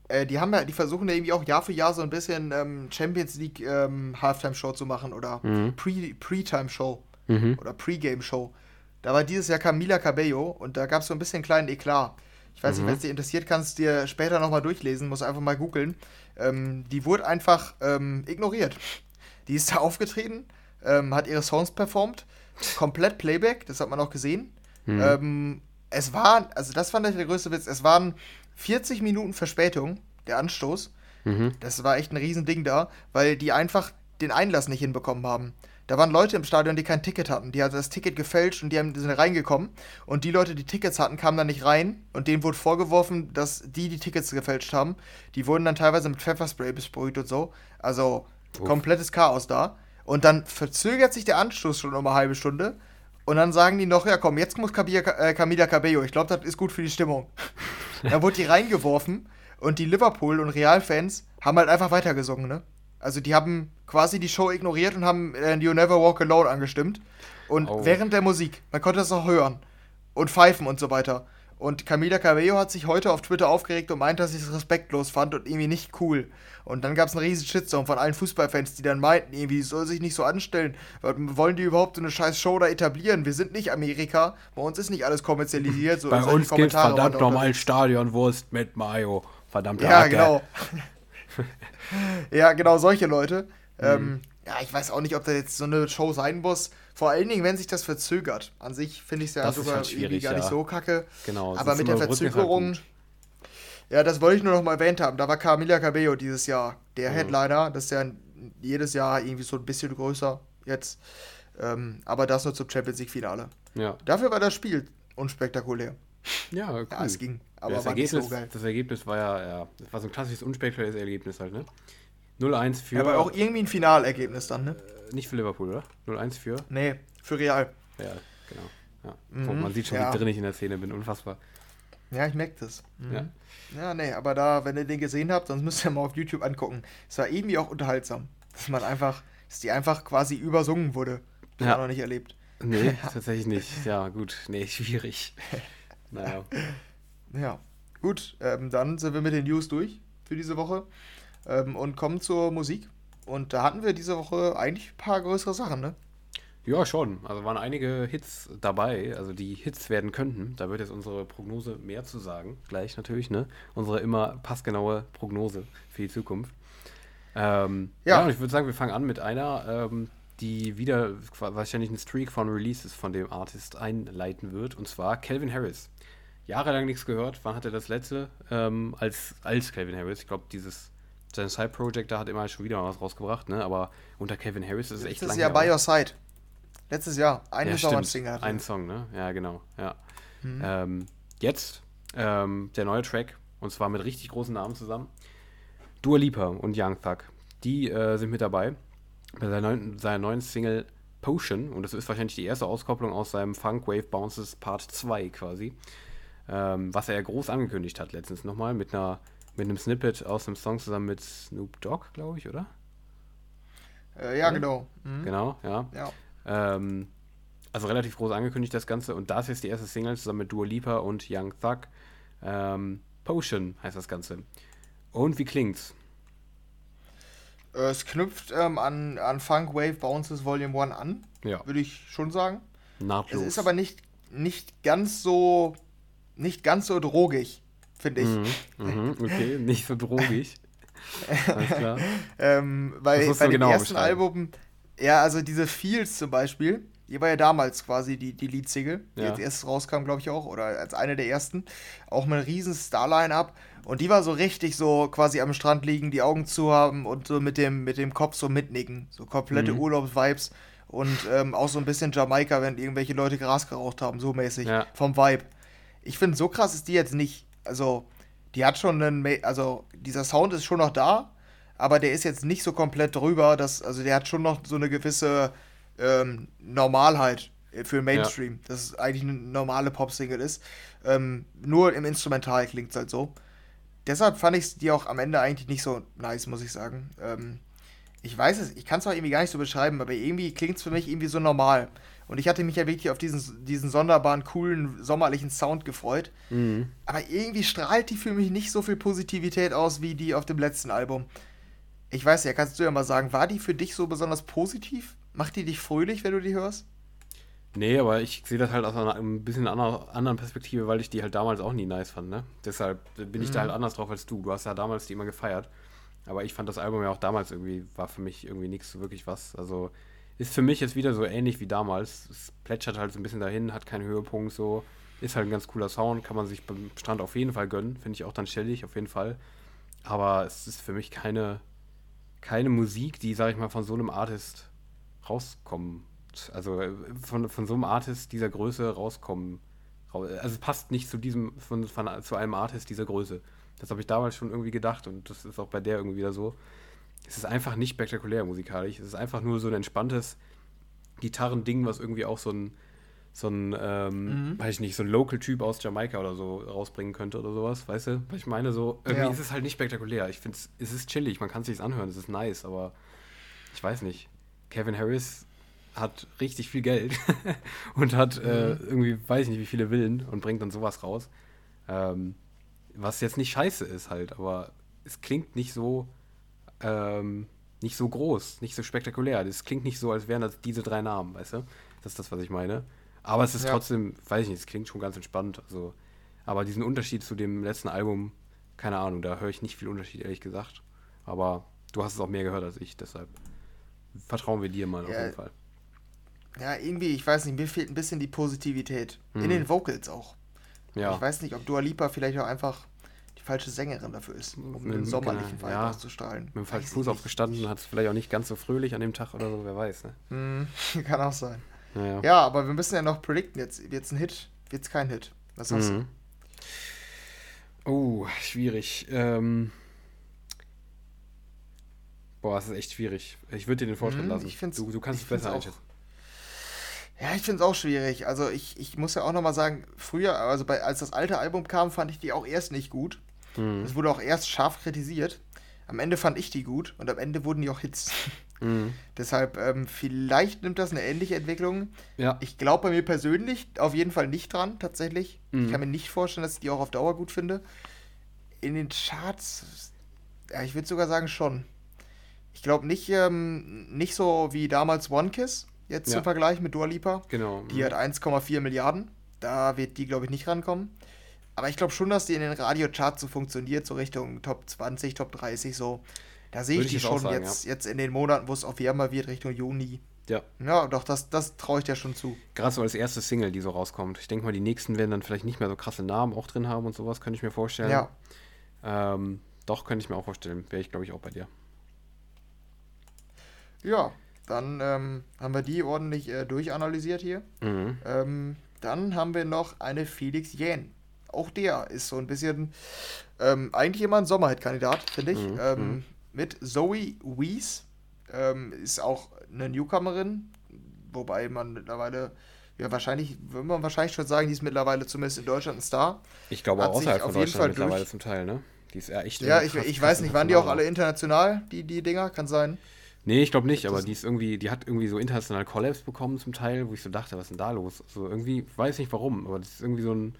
äh, die haben ja, die versuchen ja irgendwie auch Jahr für Jahr so ein bisschen ähm, Champions League ähm, Halftime Show zu machen oder mhm. Pre-Time Show mhm. oder Pre-Game Show. Da war dieses Jahr Camila Cabello und da gab es so ein bisschen kleinen Eklat. Ich weiß mhm. nicht, wenn es dir interessiert, kannst du dir später nochmal durchlesen, musst einfach mal googeln. Ähm, die wurde einfach ähm, ignoriert. Die ist da (laughs) aufgetreten, ähm, hat ihre Songs performt, komplett Playback, das hat man auch gesehen. Mhm. Ähm, es war, also das fand ich der größte Witz, es waren 40 Minuten Verspätung, der Anstoß. Mhm. Das war echt ein Riesending da, weil die einfach den Einlass nicht hinbekommen haben. Da waren Leute im Stadion, die kein Ticket hatten. Die hatten das Ticket gefälscht und die haben, sind reingekommen. Und die Leute, die Tickets hatten, kamen dann nicht rein. Und denen wurde vorgeworfen, dass die die Tickets gefälscht haben. Die wurden dann teilweise mit Pfefferspray besprüht und so. Also Uff. komplettes Chaos da. Und dann verzögert sich der Anstoß schon um eine halbe Stunde. Und dann sagen die noch, ja komm, jetzt muss Camila, äh, Camila Cabello. Ich glaube, das ist gut für die Stimmung. (laughs) dann wurde die reingeworfen. Und die Liverpool- und Real-Fans haben halt einfach weitergesungen, ne? Also die haben quasi die Show ignoriert und haben äh, You Never Walk Alone angestimmt. Und oh. während der Musik, man konnte das auch hören. Und pfeifen und so weiter. Und Camila Cabello hat sich heute auf Twitter aufgeregt und meint, dass ich es respektlos fand und irgendwie nicht cool. Und dann gab es einen riesen Shitstorm von allen Fußballfans, die dann meinten, irgendwie soll sich nicht so anstellen. Wollen die überhaupt so eine scheiß Show da etablieren? Wir sind nicht Amerika. Bei uns ist nicht alles kommerzialisiert. So Bei uns gibt verdammt nochmal Stadionwurst mit Mayo. Verdammt. Ja, Hacke. genau. (laughs) ja, genau, solche Leute. Mhm. Ähm, ja, ich weiß auch nicht, ob da jetzt so eine Show sein muss. Vor allen Dingen, wenn sich das verzögert. An sich finde ich es ja das sogar halt irgendwie gar nicht so kacke. Genau. Aber mit der Verzögerung. Halt ja, das wollte ich nur noch mal erwähnt haben. Da war Camila Cabello dieses Jahr der mhm. Headliner. Das ist ja jedes Jahr irgendwie so ein bisschen größer jetzt. Ähm, aber das nur zum Champions League-Finale. Ja. Dafür war das Spiel unspektakulär. Ja, cool. Ja, es ging. Aber das, Ergebnis, so das Ergebnis war ja, ja, das war so ein klassisches unspektakuläres Ergebnis halt, ne? 0-1 für. Aber auch irgendwie ein Finalergebnis dann, ne? nicht für Liverpool, oder? 0-1 für? Nee, für Real. Ja, genau. Ja. Mhm, man sieht schon, ja. wie drin ich in der Szene bin. Unfassbar. Ja, ich merke das. Mhm. Ja. Ja, nee, aber da, wenn ihr den gesehen habt, dann müsst ihr mal auf YouTube angucken. Es war irgendwie auch unterhaltsam. Dass man einfach, dass die einfach quasi übersungen wurde. Das ja. noch nicht erlebt. Nee, (laughs) tatsächlich nicht. Ja, gut. Nee, (laughs) schwierig. Naja. Ja. Gut, ähm, dann sind wir mit den News durch für diese Woche ähm, und kommen zur Musik. Und da hatten wir diese Woche eigentlich ein paar größere Sachen, ne? Ja, schon. Also waren einige Hits dabei, also die Hits werden könnten. Da wird jetzt unsere Prognose mehr zu sagen. Gleich natürlich, ne? Unsere immer passgenaue Prognose für die Zukunft. Ähm, ja. ja, und ich würde sagen, wir fangen an mit einer, ähm, die wieder wahrscheinlich einen Streak von Releases von dem Artist einleiten wird. Und zwar Calvin Harris jahrelang nichts gehört. Wann hat er das letzte? Ähm, als, als Calvin Harris. Ich glaube, dieses sein Side-Project da hat immer schon wieder was rausgebracht, ne? Aber unter Calvin Harris ist es echt Letztes Jahr By Your Side. Letztes Jahr. Eine ja, Sommer-Single Ein Song, ne? Ja, genau. Ja. Mhm. Ähm, jetzt ähm, der neue Track. Und zwar mit richtig großen Namen zusammen. Dua Lipa und Young Thug. Die äh, sind mit dabei. Bei seiner neuen, seiner neuen Single Potion. Und das ist wahrscheinlich die erste Auskopplung aus seinem Funk Wave Bounces Part 2 quasi ähm, was er ja groß angekündigt hat letztens nochmal mit einer mit einem Snippet aus einem Song zusammen mit Snoop Dogg, glaube ich, oder? Äh, ja, genau. Mhm. Genau, ja. ja. Ähm, also relativ groß angekündigt das Ganze und das ist die erste Single zusammen mit Dua Lipa und Young Thug. Ähm, Potion heißt das Ganze. Und wie klingt's? Äh, es knüpft ähm, an, an Funk Wave Bounces Volume 1 an, ja. würde ich schon sagen. Nahtlos. Es ist aber nicht, nicht ganz so nicht ganz so drogig, finde ich. Mhm, mhm, okay, (laughs) nicht so drogig. Alles klar. ähm, weil bei dem genau ersten Album, ja, also diese Feels zum Beispiel, die war ja damals quasi die, die Lead-Single, die ja. als erstes rauskam, glaube ich auch, oder als eine der ersten. Auch mit einem riesen Star-Line-Up. Und die war so richtig so quasi am Strand liegen, die Augen zu haben und so mit dem, mit dem Kopf so mitnicken. So komplette mhm. Urlaubs-Vibes. Und ähm, auch so ein bisschen Jamaika, wenn irgendwelche Leute Gras geraucht haben, so mäßig. Ja. Vom Vibe ich finde, so krass ist die jetzt nicht. Also, die hat schon einen, also dieser Sound ist schon noch da, aber der ist jetzt nicht so komplett drüber, dass, also der hat schon noch so eine gewisse ähm, Normalheit für Mainstream, ja. dass es eigentlich eine normale Pop-Single ist. Ähm, nur im Instrumental klingt es halt so. Deshalb fand ich die auch am Ende eigentlich nicht so nice, muss ich sagen. Ähm, ich weiß es, ich kann es auch irgendwie gar nicht so beschreiben, aber irgendwie klingt es für mich irgendwie so normal. Und ich hatte mich ja wirklich auf diesen, diesen sonderbaren, coolen, sommerlichen Sound gefreut. Mhm. Aber irgendwie strahlt die für mich nicht so viel Positivität aus wie die auf dem letzten Album. Ich weiß ja, kannst du ja mal sagen, war die für dich so besonders positiv? Macht die dich fröhlich, wenn du die hörst? Nee, aber ich sehe das halt aus einer ein bisschen anderen Perspektive, weil ich die halt damals auch nie nice fand, ne? Deshalb bin ich mhm. da halt anders drauf als du. Du hast ja damals die immer gefeiert. Aber ich fand das Album ja auch damals irgendwie, war für mich irgendwie nichts so wirklich was. Also ist für mich jetzt wieder so ähnlich wie damals. Es plätschert halt so ein bisschen dahin, hat keinen Höhepunkt so. Ist halt ein ganz cooler Sound, kann man sich beim Strand auf jeden Fall gönnen. Finde ich auch dann stellig, auf jeden Fall. Aber es ist für mich keine, keine Musik, die, sag ich mal, von so einem Artist rauskommt. Also äh, von, von so einem Artist dieser Größe rauskommen. Also es passt nicht zu diesem, von, von, zu einem Artist dieser Größe. Das habe ich damals schon irgendwie gedacht und das ist auch bei der irgendwie wieder so es ist einfach nicht spektakulär musikalisch. Es ist einfach nur so ein entspanntes Gitarrending, was irgendwie auch so ein, so ein, ähm, mhm. weiß ich nicht, so ein Local-Typ aus Jamaika oder so rausbringen könnte oder sowas, weißt du? Weil ich meine, so, irgendwie ja. ist es halt nicht spektakulär. Ich finde, es ist chillig, man kann es sich anhören, es ist nice, aber ich weiß nicht. Kevin Harris hat richtig viel Geld (laughs) und hat äh, mhm. äh, irgendwie, weiß ich nicht, wie viele Willen und bringt dann sowas raus. Ähm, was jetzt nicht scheiße ist halt, aber es klingt nicht so ähm, nicht so groß, nicht so spektakulär. Das klingt nicht so, als wären das diese drei Namen, weißt du? Das ist das, was ich meine. Aber es ist ja. trotzdem, weiß ich nicht, es klingt schon ganz entspannt. Also, aber diesen Unterschied zu dem letzten Album, keine Ahnung, da höre ich nicht viel Unterschied, ehrlich gesagt. Aber du hast es auch mehr gehört als ich, deshalb vertrauen wir dir mal ja. auf jeden Fall. Ja, irgendwie, ich weiß nicht, mir fehlt ein bisschen die Positivität. Mhm. In den Vocals auch. Ja. Ich weiß nicht, ob Dua Lipa vielleicht auch einfach die falsche Sängerin dafür ist, um mit einen sommerlichen Vibe ja, auszustrahlen. Mit dem falschen Fuß aufgestanden, hat es vielleicht auch nicht ganz so fröhlich an dem Tag oder so, wer weiß. Ne? Mm, (laughs) kann auch sein. Ja, ja. aber wir müssen ja noch predikten, jetzt wird es ein Hit, wird es kein Hit. Was hast mhm. du? Oh, schwierig. Ähm, Boah, das ist echt schwierig. Ich würde dir den Vorschlag mhm, lassen. Ich find's, du, du kannst es besser einschätzen. Ja, ich finde es auch schwierig. Also ich, ich muss ja auch nochmal sagen, früher, also bei, als das alte Album kam, fand ich die auch erst nicht gut. Mhm. Es wurde auch erst scharf kritisiert. Am Ende fand ich die gut und am Ende wurden die auch Hits. (laughs) Mhm. Deshalb, ähm, vielleicht nimmt das eine ähnliche Entwicklung. Ja. Ich glaube bei mir persönlich auf jeden Fall nicht dran, tatsächlich. Mhm. Ich kann mir nicht vorstellen, dass ich die auch auf Dauer gut finde. In den Charts, ja, ich würde sogar sagen schon. Ich glaube nicht, ähm, nicht so wie damals One Kiss, jetzt ja. im Vergleich mit Dua Lipa. Genau. Die hat 1,4 Milliarden. Da wird die, glaube ich, nicht rankommen. Aber ich glaube schon, dass die in den Radiocharts so funktioniert, so Richtung Top 20, Top 30 so. Da sehe ich die schon sagen, jetzt, ja. jetzt in den Monaten, wo es auf wärmer wird, Richtung Juni. Ja. Ja, doch, das, das traue ich dir schon zu. Gerade so als erste Single, die so rauskommt. Ich denke mal, die nächsten werden dann vielleicht nicht mehr so krasse Namen auch drin haben und sowas, könnte ich mir vorstellen. Ja. Ähm, doch, könnte ich mir auch vorstellen. Wäre ich, glaube ich, auch bei dir. Ja, dann ähm, haben wir die ordentlich äh, durchanalysiert hier. Mhm. Ähm, dann haben wir noch eine Felix Jähn. Auch der ist so ein bisschen ähm, eigentlich immer ein Sommerhit-Kandidat, finde ich. Mhm. Ähm, mhm. Mit Zoe Wees. Ähm, ist auch eine Newcomerin, wobei man mittlerweile ja, wahrscheinlich, würde man wahrscheinlich schon sagen, die ist mittlerweile zumindest in Deutschland ein Star. Ich glaube auch außerhalb von Deutschland mittlerweile durch... zum Teil, ne? Die ist ja echt. Ja, ich, ich weiß nicht, waren die auch alle international, die, die Dinger? Kann sein. Nee, ich glaube nicht, aber die ist irgendwie, die hat irgendwie so international Collabs bekommen zum Teil, wo ich so dachte, was ist denn da los? So also irgendwie, weiß nicht warum, aber das ist irgendwie so ein.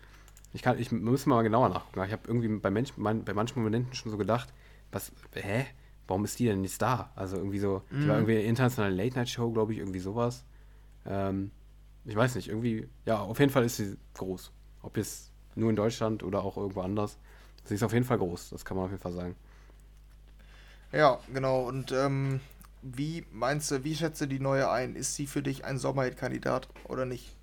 Ich kann, ich muss mal genauer nachgucken. Ich habe irgendwie bei, Mensch, mein, bei manchen Momenten schon so gedacht, was, hä? Warum ist die denn nicht da? Also irgendwie so, mm. die war mhm. irgendwie eine internationale Late-Night-Show, glaube ich, irgendwie sowas. Ähm, ich weiß nicht, irgendwie, ja, auf jeden Fall ist sie groß. Ob jetzt nur in Deutschland oder auch irgendwo anders. Sie ist auf jeden Fall groß, das kann man auf jeden Fall sagen. Ja, genau. Und ähm, wie meinst du, wie schätze die neue ein? Ist sie für dich ein Sommerhit-Kandidat oder nicht?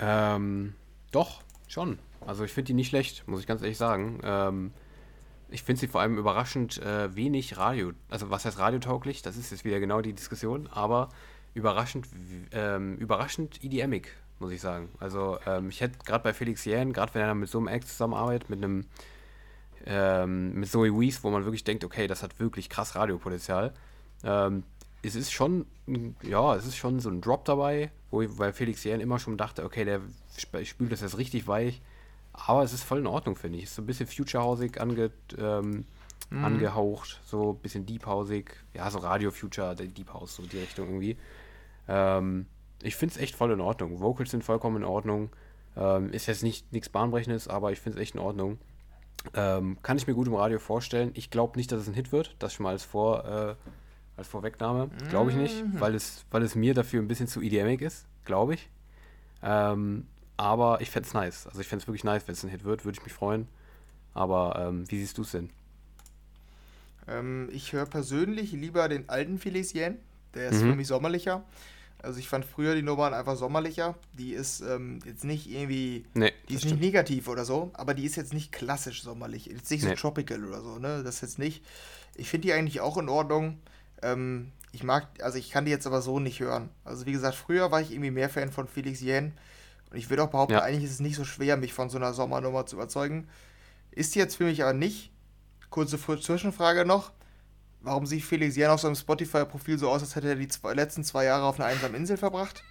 Ähm, doch, schon. Also ich finde die nicht schlecht, muss ich ganz ehrlich sagen. Ähm, ich finde sie vor allem überraschend äh, wenig Radio, also was heißt radiotauglich? Das ist jetzt wieder genau die Diskussion, aber überraschend, ähm, überraschend EDMig, muss ich sagen. Also ähm, ich hätte gerade bei Felix Jähn, gerade wenn er mit so einem Act zusammenarbeitet, mit einem ähm, mit Zoe Wees, wo man wirklich denkt, okay, das hat wirklich krass Radiopotenzial, ähm, es ist schon, ja, es ist schon so ein Drop dabei, wo ich bei Felix Jähn immer schon dachte, okay, der spült das jetzt richtig weich. Aber es ist voll in Ordnung, finde ich. Ist so ein bisschen Future-hausig ange, ähm, mhm. angehaucht, so ein bisschen Deep-hausig. Ja, so Radio-Future, Deep House, so die Richtung irgendwie. Ähm, ich finde es echt voll in Ordnung. Vocals sind vollkommen in Ordnung. Ähm, ist jetzt nicht nichts Bahnbrechendes, aber ich finde es echt in Ordnung. Ähm, kann ich mir gut im Radio vorstellen. Ich glaube nicht, dass es ein Hit wird. Das schon mal als Vor. Äh, als Vorwegnahme. Glaube ich nicht, mhm. weil es, weil es mir dafür ein bisschen zu EDMig ist, glaube ich. Ähm, aber ich fände es nice. Also ich fände es wirklich nice, wenn es ein Hit wird, würde ich mich freuen. Aber ähm, wie siehst du es denn? Ähm, ich höre persönlich lieber den alten Felicien. Der ist mhm. für mich sommerlicher. Also ich fand früher die Nummern einfach sommerlicher. Die ist ähm, jetzt nicht irgendwie, nee, die ist stimmt. nicht negativ oder so, aber die ist jetzt nicht klassisch sommerlich. Jetzt nicht so nee. tropical oder so, ne? Das ist jetzt nicht. Ich finde die eigentlich auch in Ordnung. Ähm, ich mag, also ich kann die jetzt aber so nicht hören. Also wie gesagt, früher war ich irgendwie mehr Fan von Felix Jähn. Und ich würde auch behaupten, ja. eigentlich ist es nicht so schwer, mich von so einer Sommernummer zu überzeugen. Ist jetzt für mich aber nicht. Kurze Zwischenfrage noch. Warum sieht Felix Jähn auf seinem Spotify-Profil so aus, als hätte er die zwei, letzten zwei Jahre auf einer einsamen Insel verbracht?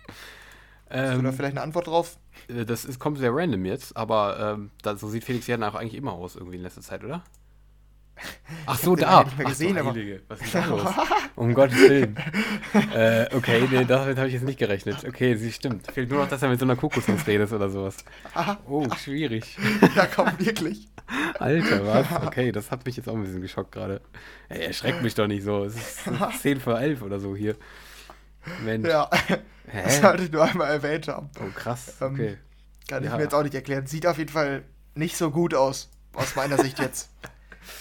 Ähm, Hast du da ähm, vielleicht eine Antwort drauf? Äh, das ist, kommt sehr random jetzt, aber ähm, da, so sieht Felix Jähn auch eigentlich immer aus, irgendwie in letzter Zeit, oder? (laughs) Ach so, da. Nicht mehr gesehen, Ach, aber was ist da (laughs) los? (laughs) um Gottes Willen. äh, okay, nee, damit habe ich jetzt nicht gerechnet. Okay, sie stimmt. Fehlt nur noch, dass er mit so einer Kokosnuss redet oder sowas. Oh, schwierig. ja, komm, wirklich. Alter, was? Okay, das hat mich jetzt auch ein bisschen geschockt gerade. Ey, erschreckt mich doch nicht so. Es ist 10 vor 11 oder so hier. Mensch. Ja, Hä? das sollte ich nur einmal erwähnt haben. Oh, krass. Ähm, okay. kann ich ja. mir jetzt auch nicht erklären. Sieht auf jeden Fall nicht so gut aus, aus meiner Sicht jetzt.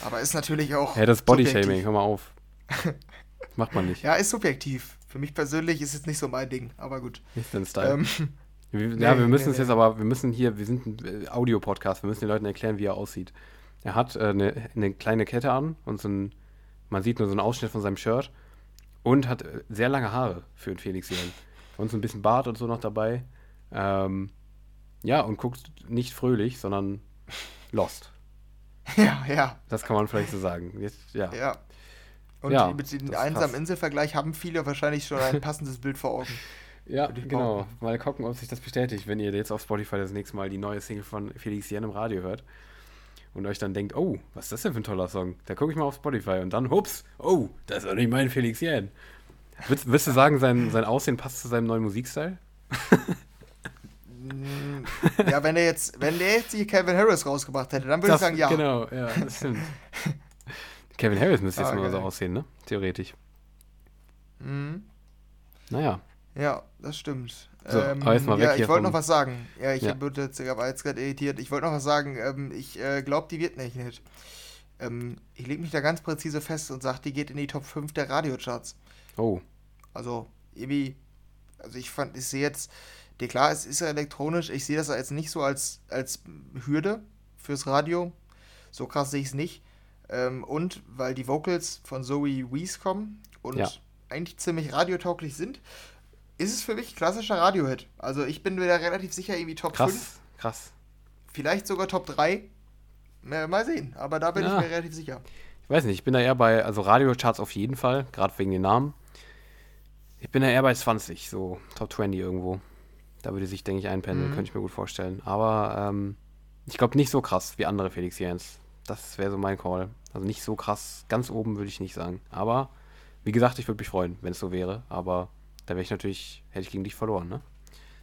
Aber ist natürlich auch. Ja, das Bodyshaming, hör mal auf. (laughs) macht man nicht. Ja, ist subjektiv. Für mich persönlich ist es nicht so mein Ding, aber gut. Nicht dein Style. Ähm, (laughs) wir, nee, ja, wir müssen nee, es nee. jetzt aber, wir müssen hier, wir sind ein äh, Audio-Podcast, wir müssen den Leuten erklären, wie er aussieht. Er hat äh, eine, eine kleine Kette an und so ein, man sieht nur so einen Ausschnitt von seinem Shirt und hat äh, sehr lange Haare für einen Felix Jähn. Und so ein bisschen Bart und so noch dabei. Ähm, ja, und guckt nicht fröhlich, sondern lost. (laughs) Ja, ja. Das kann man vielleicht so sagen. Jetzt, ja. Ja. Und ja, mit dem einsamen Inselvergleich haben viele wahrscheinlich schon ein passendes Bild vor Augen. (laughs) Ja, genau. Mal gucken, ob sich das bestätigt, wenn ihr jetzt auf Spotify das nächste Mal die neue Single von Felix Jen im Radio hört und euch dann denkt, oh, was ist das denn für ein toller Song? Da gucke ich mal auf Spotify und dann, hups, oh, das ist doch nicht mein Felix Jen. Würdest, du sagen, sein, sein Aussehen passt zu seinem neuen Musikstil? (laughs) Ja, wenn er jetzt, wenn der jetzt die Kevin Harris rausgebracht hätte, dann würde ich sagen, ja. Genau, ja, das stimmt. (laughs) Kevin Harris müsste jetzt ah, mal so aussehen, ne? Theoretisch. Mhm. Naja. Ja, das stimmt. So, ähm, aber jetzt mal weg ja, ich wollte noch was sagen. Ja, ich ja. wurde jetzt, war jetzt gerade irritiert. Ich wollte noch was sagen. Ähm, ich äh, glaube, die wird nicht. nicht. Ähm, ich lege mich da ganz präzise fest und sage, die geht in die Top 5 der Radiocharts. Oh. Also, irgendwie, also ich fand, ich sehe jetzt, dir klar, es ist ja elektronisch, ich sehe das jetzt nicht so als, als Hürde fürs Radio. So krass sehe ich es nicht. Ähm, und weil die Vocals von Zoe Wees kommen und ja. eigentlich ziemlich radiotauglich sind, ist es für mich klassischer Radiohit. Also ich bin mir da relativ sicher, irgendwie Top krass, 5. Krass. Vielleicht sogar Top 3. Mal sehen, aber da bin ja. ich mir relativ sicher. Ich weiß nicht, ich bin da eher bei, also Radiocharts auf jeden Fall, gerade wegen den Namen. Ich bin da eher bei 20, so Top 20 irgendwo. Da würde sich, denke ich, einpendeln, mhm. könnte ich mir gut vorstellen. Aber ähm, ich glaube nicht so krass wie andere Felix Jens. Das wäre so mein Call. Also nicht so krass, ganz oben würde ich nicht sagen. Aber wie gesagt, ich würde mich freuen, wenn es so wäre. Aber da wäre ich natürlich, hätte ich gegen dich verloren, ne?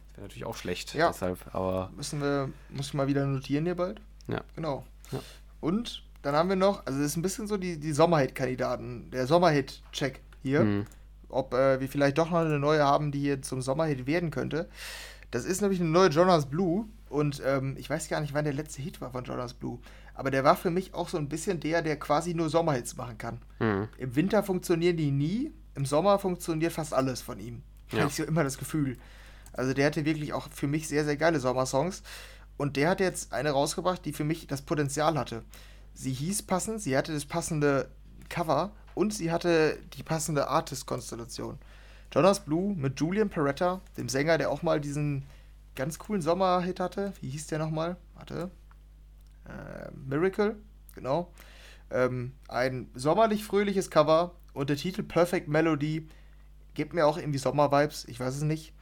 Das wäre natürlich auch schlecht. Ja. Deshalb, aber. Müssen wir, muss ich mal wieder notieren hier bald. Ja. Genau. Ja. Und dann haben wir noch, also es ist ein bisschen so die, die Sommerhit-Kandidaten, der Sommerhit-Check hier. Mhm. Ob äh, wir vielleicht doch noch eine neue haben, die hier zum Sommerhit werden könnte. Das ist nämlich eine neue Jonas Blue. Und ähm, ich weiß gar nicht, wann der letzte Hit war von Jonas Blue. Aber der war für mich auch so ein bisschen der, der quasi nur Sommerhits machen kann. Mhm. Im Winter funktionieren die nie im Sommer funktioniert fast alles von ihm. Ja. Habe ich so immer das Gefühl. Also der hatte wirklich auch für mich sehr, sehr geile Sommersongs. Und der hat jetzt eine rausgebracht, die für mich das Potenzial hatte. Sie hieß passend, sie hatte das passende Cover und sie hatte die passende Artist-Konstellation. Jonas Blue mit Julian Peretta, dem Sänger, der auch mal diesen ganz coolen Sommerhit hatte. Wie hieß der nochmal? Warte. Äh, Miracle, genau. Ähm, ein sommerlich fröhliches Cover und der Titel Perfect Melody gibt mir auch irgendwie Sommervibes, ich weiß es nicht.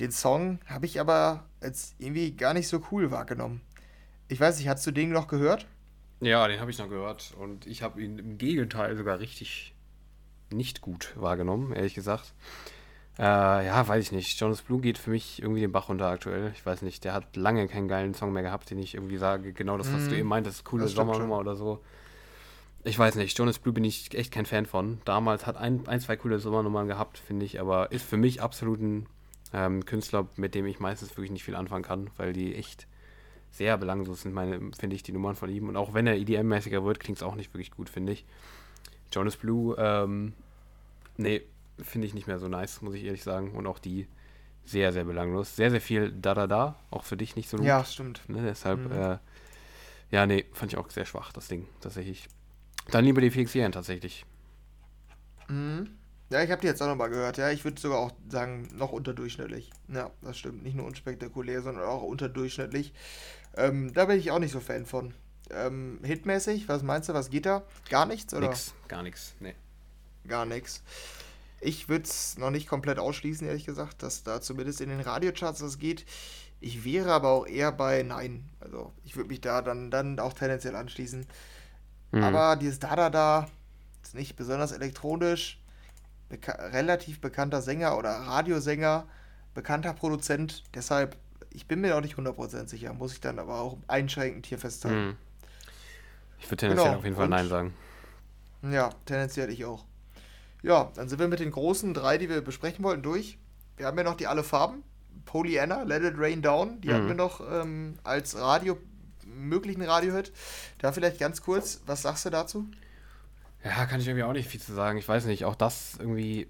Den Song habe ich aber als irgendwie gar nicht so cool wahrgenommen. Ich weiß nicht, hast du den noch gehört? Ja, den habe ich noch gehört und ich habe ihn im Gegenteil sogar richtig nicht gut wahrgenommen, ehrlich gesagt. Äh, ja, weiß ich nicht. Jonas Blue geht für mich irgendwie den Bach runter aktuell. Ich weiß nicht, der hat lange keinen geilen Song mehr gehabt, den ich irgendwie sage, genau das, was mm, du eben meintest, coole Sommernummer oder so. Ich weiß nicht, Jonas Blue bin ich echt kein Fan von. Damals hat ein, ein zwei coole Sommernummern gehabt, finde ich, aber ist für mich absolut ein ähm, Künstler, mit dem ich meistens wirklich nicht viel anfangen kann, weil die echt sehr belanglos sind, meine, finde ich, die Nummern von ihm. Und auch wenn er EDM-mäßiger wird, klingt es auch nicht wirklich gut, finde ich. Jonas Blue, ähm, nee, finde ich nicht mehr so nice, muss ich ehrlich sagen. Und auch die sehr, sehr belanglos. Sehr, sehr viel Da-Da-Da, auch für dich nicht so gut. Ja, stimmt. Ne, deshalb, mhm. äh, ja, nee, fand ich auch sehr schwach, das Ding, tatsächlich. Dann lieber die fixieren tatsächlich. Mhm. Ja, ich habe die jetzt auch nochmal gehört. Ja, ich würde sogar auch sagen, noch unterdurchschnittlich. Ja, das stimmt. Nicht nur unspektakulär, sondern auch unterdurchschnittlich. Ähm, da bin ich auch nicht so Fan von. Ähm, hitmäßig, was meinst du, was geht da? Gar nichts, oder? Nix, gar nichts, nee. Gar nichts. Ich würde es noch nicht komplett ausschließen, ehrlich gesagt, dass da zumindest in den Radiocharts das geht. Ich wäre aber auch eher bei Nein. Also ich würde mich da dann, dann auch tendenziell anschließen. Mhm. Aber dieses Da-Da-Da ist nicht besonders elektronisch. Beka relativ bekannter Sänger oder Radiosänger, bekannter Produzent. Deshalb, ich bin mir auch nicht 100% sicher. Muss ich dann aber auch einschränkend hier festhalten. Mhm. Ich würde tendenziell genau. auf jeden Fall Und, Nein sagen. Ja, tendenziell ich auch. Ja, dann sind wir mit den großen drei, die wir besprechen wollten, durch. Wir haben ja noch die alle Farben. Pollyanna, Let It Rain Down, die mhm. hatten wir noch ähm, als Radio möglichen Radiohit. Da vielleicht ganz kurz, was sagst du dazu? Ja, kann ich irgendwie auch nicht viel zu sagen. Ich weiß nicht, auch das irgendwie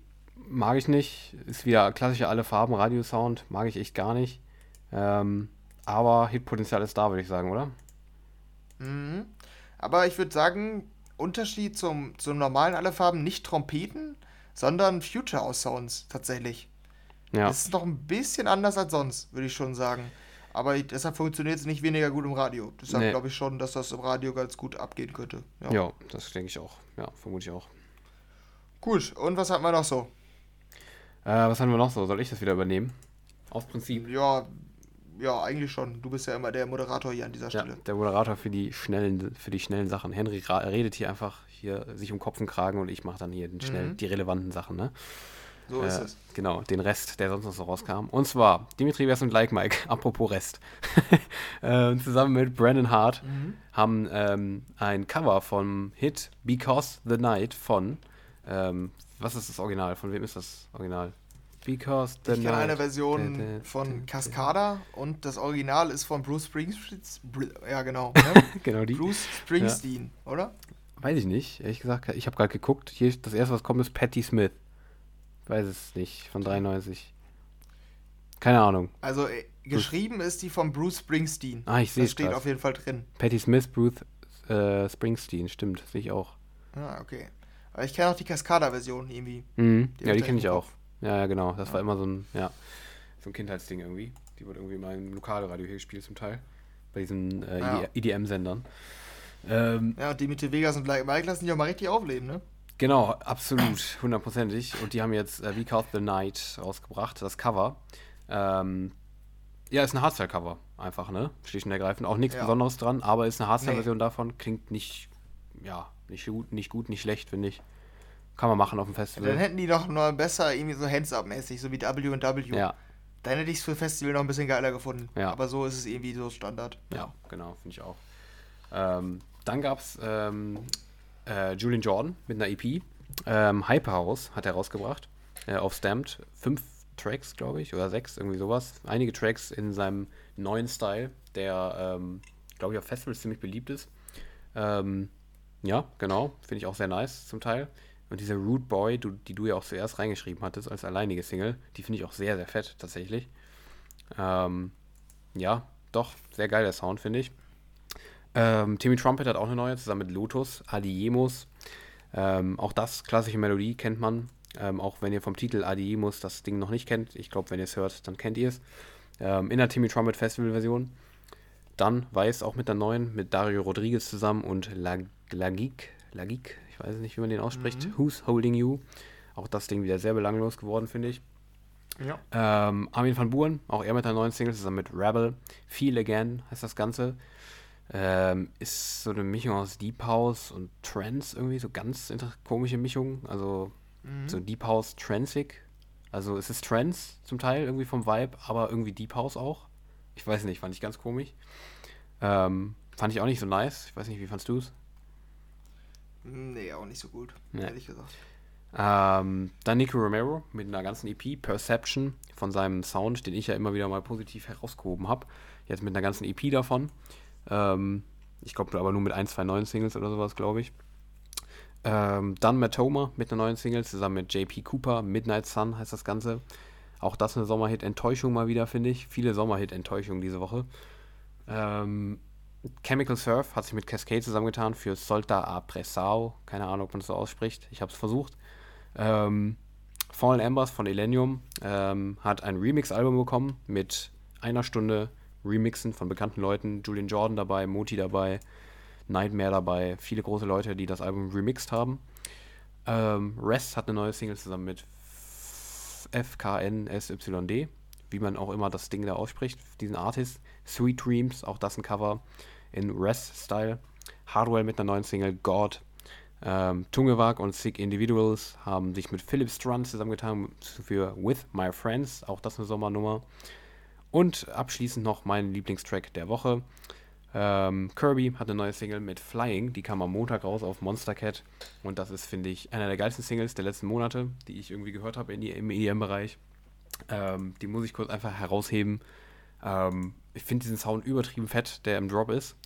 mag ich nicht. Ist wieder klassischer alle Farben Radiosound, mag ich echt gar nicht. Ähm, aber Hitpotenzial ist da, würde ich sagen, oder? Mhm. Aber ich würde sagen, Unterschied zum, zum normalen Alle Farben nicht Trompeten, sondern Future House Sounds tatsächlich. Ja. Das ist noch ein bisschen anders als sonst, würde ich schon sagen. Aber deshalb funktioniert es nicht weniger gut im Radio. Deshalb nee. glaube ich schon, dass das im Radio ganz gut abgehen könnte. Ja, ja das denke ich auch. Ja, vermute ich auch. Gut, und was hatten wir noch so? Äh, was haben wir noch so? Soll ich das wieder übernehmen? Aus Prinzip. Ja, ja, eigentlich schon. Du bist ja immer der Moderator hier an dieser Stelle. Ja, der Moderator für die schnellen, für die schnellen Sachen. Henry redet hier einfach hier sich um Kopf und Kragen und ich mache dann hier den schnell, mhm. die relevanten Sachen, ne? So äh, ist es. Genau, den Rest, der sonst noch so rauskam. Und zwar Dimitri Vers und Like Mike, (laughs) apropos Rest. (laughs) äh, zusammen mit Brandon Hart mhm. haben ähm, ein Cover vom Hit Because the Night von, ähm, was ist das Original? Von wem ist das Original? Because the ich kenne eine Version von Cascada und das Original ist von Bruce Springsteen. Ja, genau. (laughs) Ne? genau die. Bruce Springsteen, ja. oder? Weiß ich nicht, ehrlich gesagt. Ich habe gerade geguckt. Hier das erste, was kommt, ist Patti Smith. Weiß es nicht, von 93. Keine Ahnung. Also äh, geschrieben ist die von Bruce Springsteen. Ah, ich sehe es. steht grad. auf jeden Fall drin. Patti Smith, Bruce äh, Springsteen, stimmt, sehe ich auch. Ah, okay. Aber ich kenne auch die Cascada-Version irgendwie. Mhm. Die ja, die kenne ich auch. Ja, ja, genau. Das ja. war immer so ein, ja, so ein Kindheitsding irgendwie. Die wurde irgendwie mal im Lokalradio hier gespielt zum Teil. Bei diesen äh, ja. EDM-Sendern. Ähm, ja, und die mit Vegas und Mike lassen die auch mal richtig aufleben, ne? Genau, absolut, hundertprozentig. Und die haben jetzt äh, We Caught the Night rausgebracht, das Cover. Ähm, ja, ist ein Hardstyle-Cover, einfach, ne? Schlicht und ergreifend. Auch nichts ja. Besonderes dran, aber ist eine Hardstyle-Version nee. davon. Klingt nicht, ja, nicht gut, nicht gut, nicht schlecht, finde ich. Kann man machen auf dem Festival. Dann hätten die doch nur besser irgendwie so Hands-Up-mäßig, so wie W&W. Ja. Dann hätte ich es für Festival noch ein bisschen geiler gefunden. Ja. Aber so ist es irgendwie so Standard. Ja, genau, finde ich auch. Ähm, dann gab es ähm, äh, Julian Jordan mit einer EP. Ähm, Hyperhouse hat er rausgebracht. Äh, auf Stamped. Fünf Tracks, glaube ich, oder sechs, irgendwie sowas. Einige Tracks in seinem neuen Style, der, ähm, glaube ich, auf Festivals ziemlich beliebt ist. Ähm, ja, genau. Finde ich auch sehr nice zum Teil. Und diese Root Boy, du, die du ja auch zuerst reingeschrieben hattest als alleinige Single, die finde ich auch sehr, sehr fett, tatsächlich. Ähm, ja, doch, sehr geil der Sound, finde ich. Ähm, Timmy Trumpet hat auch eine neue, zusammen mit Lotus, Adiemos. Ähm, auch das, klassische Melodie, kennt man. Ähm, auch wenn ihr vom Titel Adiemos das Ding noch nicht kennt. Ich glaube, wenn ihr es hört, dann kennt ihr es. Ähm, in der Timmy Trumpet Festival-Version. Dann Weiß auch mit der neuen, mit Dario Rodriguez zusammen und Lagik, Lagik, ich weiß nicht, wie man den ausspricht. Mhm. Who's Holding You? Auch das Ding wieder sehr belanglos geworden, finde ich. Ja. Ähm, Armin van Buren, auch er mit der neuen Single, zusammen mit Rebel. Feel Again heißt das Ganze. Ähm, ist so eine Mischung aus Deep House und Trance irgendwie, so ganz komische Mischung. Also mhm. so Deep House Transig. Also es ist Trance zum Teil irgendwie vom Vibe, aber irgendwie Deep House auch. Ich weiß nicht, fand ich ganz komisch. Ähm, fand ich auch nicht so nice. Ich weiß nicht, wie fandst du es? Nee, auch nicht so gut, nee. ehrlich gesagt. Ähm, dann Nico Romero mit einer ganzen EP, Perception, von seinem Sound, den ich ja immer wieder mal positiv herausgehoben habe. Jetzt mit einer ganzen EP davon. Ähm, ich glaube aber nur mit ein, zwei neuen Singles oder sowas, glaube ich. Ähm, dann Matoma mit einer neuen Single zusammen mit JP Cooper. Midnight Sun heißt das Ganze. Auch das eine Sommerhit-Enttäuschung mal wieder, finde ich. Viele Sommerhit-Enttäuschungen diese Woche. Ähm, Chemical Surf hat sich mit Cascade zusammengetan für Solta a Pressao. Keine Ahnung, ob man das so ausspricht. Ich habe es versucht. Ähm, Fallen Embers von Elenium ähm, hat ein Remix-Album bekommen mit einer Stunde Remixen von bekannten Leuten. Julian Jordan dabei, Moti dabei, Nightmare dabei. Viele große Leute, die das Album remixed haben. Ähm, Rest hat eine neue Single zusammen mit FKNSYD, wie man auch immer das Ding da ausspricht, diesen Artist. Sweet Dreams, auch das ein Cover in Rest-Style. Hardwell mit einer neuen Single, God. Ähm, Tungewag und Sick Individuals haben sich mit Philip Strun zusammengetan für With My Friends, auch das eine Sommernummer. Und abschließend noch mein Lieblingstrack der Woche. Ähm, Kirby hat eine neue Single mit Flying, die kam am Montag raus auf Monster Cat. Und das ist, finde ich, einer der geilsten Singles der letzten Monate, die ich irgendwie gehört habe im EDM-Bereich. Ähm, die muss ich kurz einfach herausheben. Ähm, ich finde diesen Sound übertrieben fett, der im Drop ist.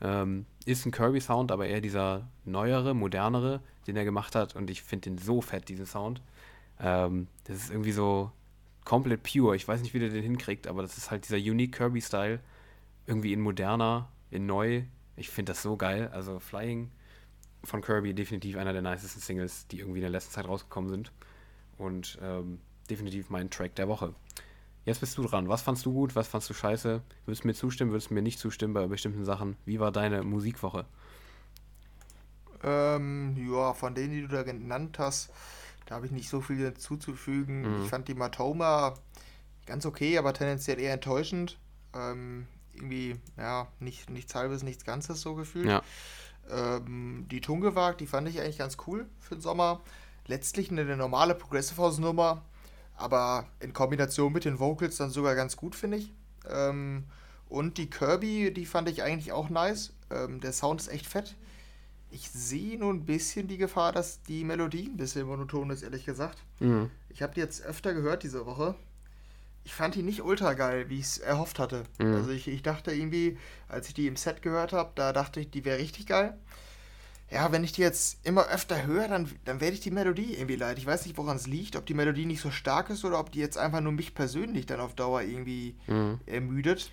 Ähm, ist ein Kirby-Sound, aber eher dieser neuere, modernere, den er gemacht hat. Und ich finde den so fett, diesen Sound. Ähm, das ist irgendwie so, komplett pure. Ich weiß nicht, wie der den hinkriegt, aber das ist halt dieser unique Kirby-Style. Irgendwie in moderner, in neu. Ich finde das so geil. Also Flying von Kirby definitiv einer der nicesten Singles, die irgendwie in der letzten Zeit rausgekommen sind. Und ähm, definitiv mein Track der Woche. Jetzt bist du dran. Was fandst du gut? Was fandst du scheiße? Würdest du mir zustimmen? Würdest du mir nicht zustimmen bei bestimmten Sachen? Wie war deine Musikwoche? Ähm, ja, von denen, die du da genannt hast, Da habe ich nicht so viel zuzufügen. Mhm. Ich fand die Matoma ganz okay, aber tendenziell eher enttäuschend. Ähm, irgendwie, ja, nicht, nichts halbes, nichts Ganzes so gefühlt. Ja. Ähm, die Tungewag, die fand ich eigentlich ganz cool für den Sommer. Letztlich eine, eine normale Progressive House Nummer, aber in Kombination mit den Vocals dann sogar ganz gut, finde ich. Ähm, und die Kirby, die fand ich eigentlich auch nice. Ähm, der Sound ist echt fett. Ich sehe nur ein bisschen die Gefahr, dass die Melodie ein bisschen monoton ist, ehrlich gesagt. Mhm. Ich habe die jetzt öfter gehört diese Woche. Ich fand die nicht ultra geil, wie ich es erhofft hatte. Mhm. Also ich, ich dachte irgendwie, als ich die im Set gehört habe, da dachte ich, die wäre richtig geil. Ja, wenn ich die jetzt immer öfter höre, dann, dann werde ich die Melodie irgendwie leid. Ich weiß nicht, woran es liegt, ob die Melodie nicht so stark ist oder ob die jetzt einfach nur mich persönlich dann auf Dauer irgendwie mhm. ermüdet.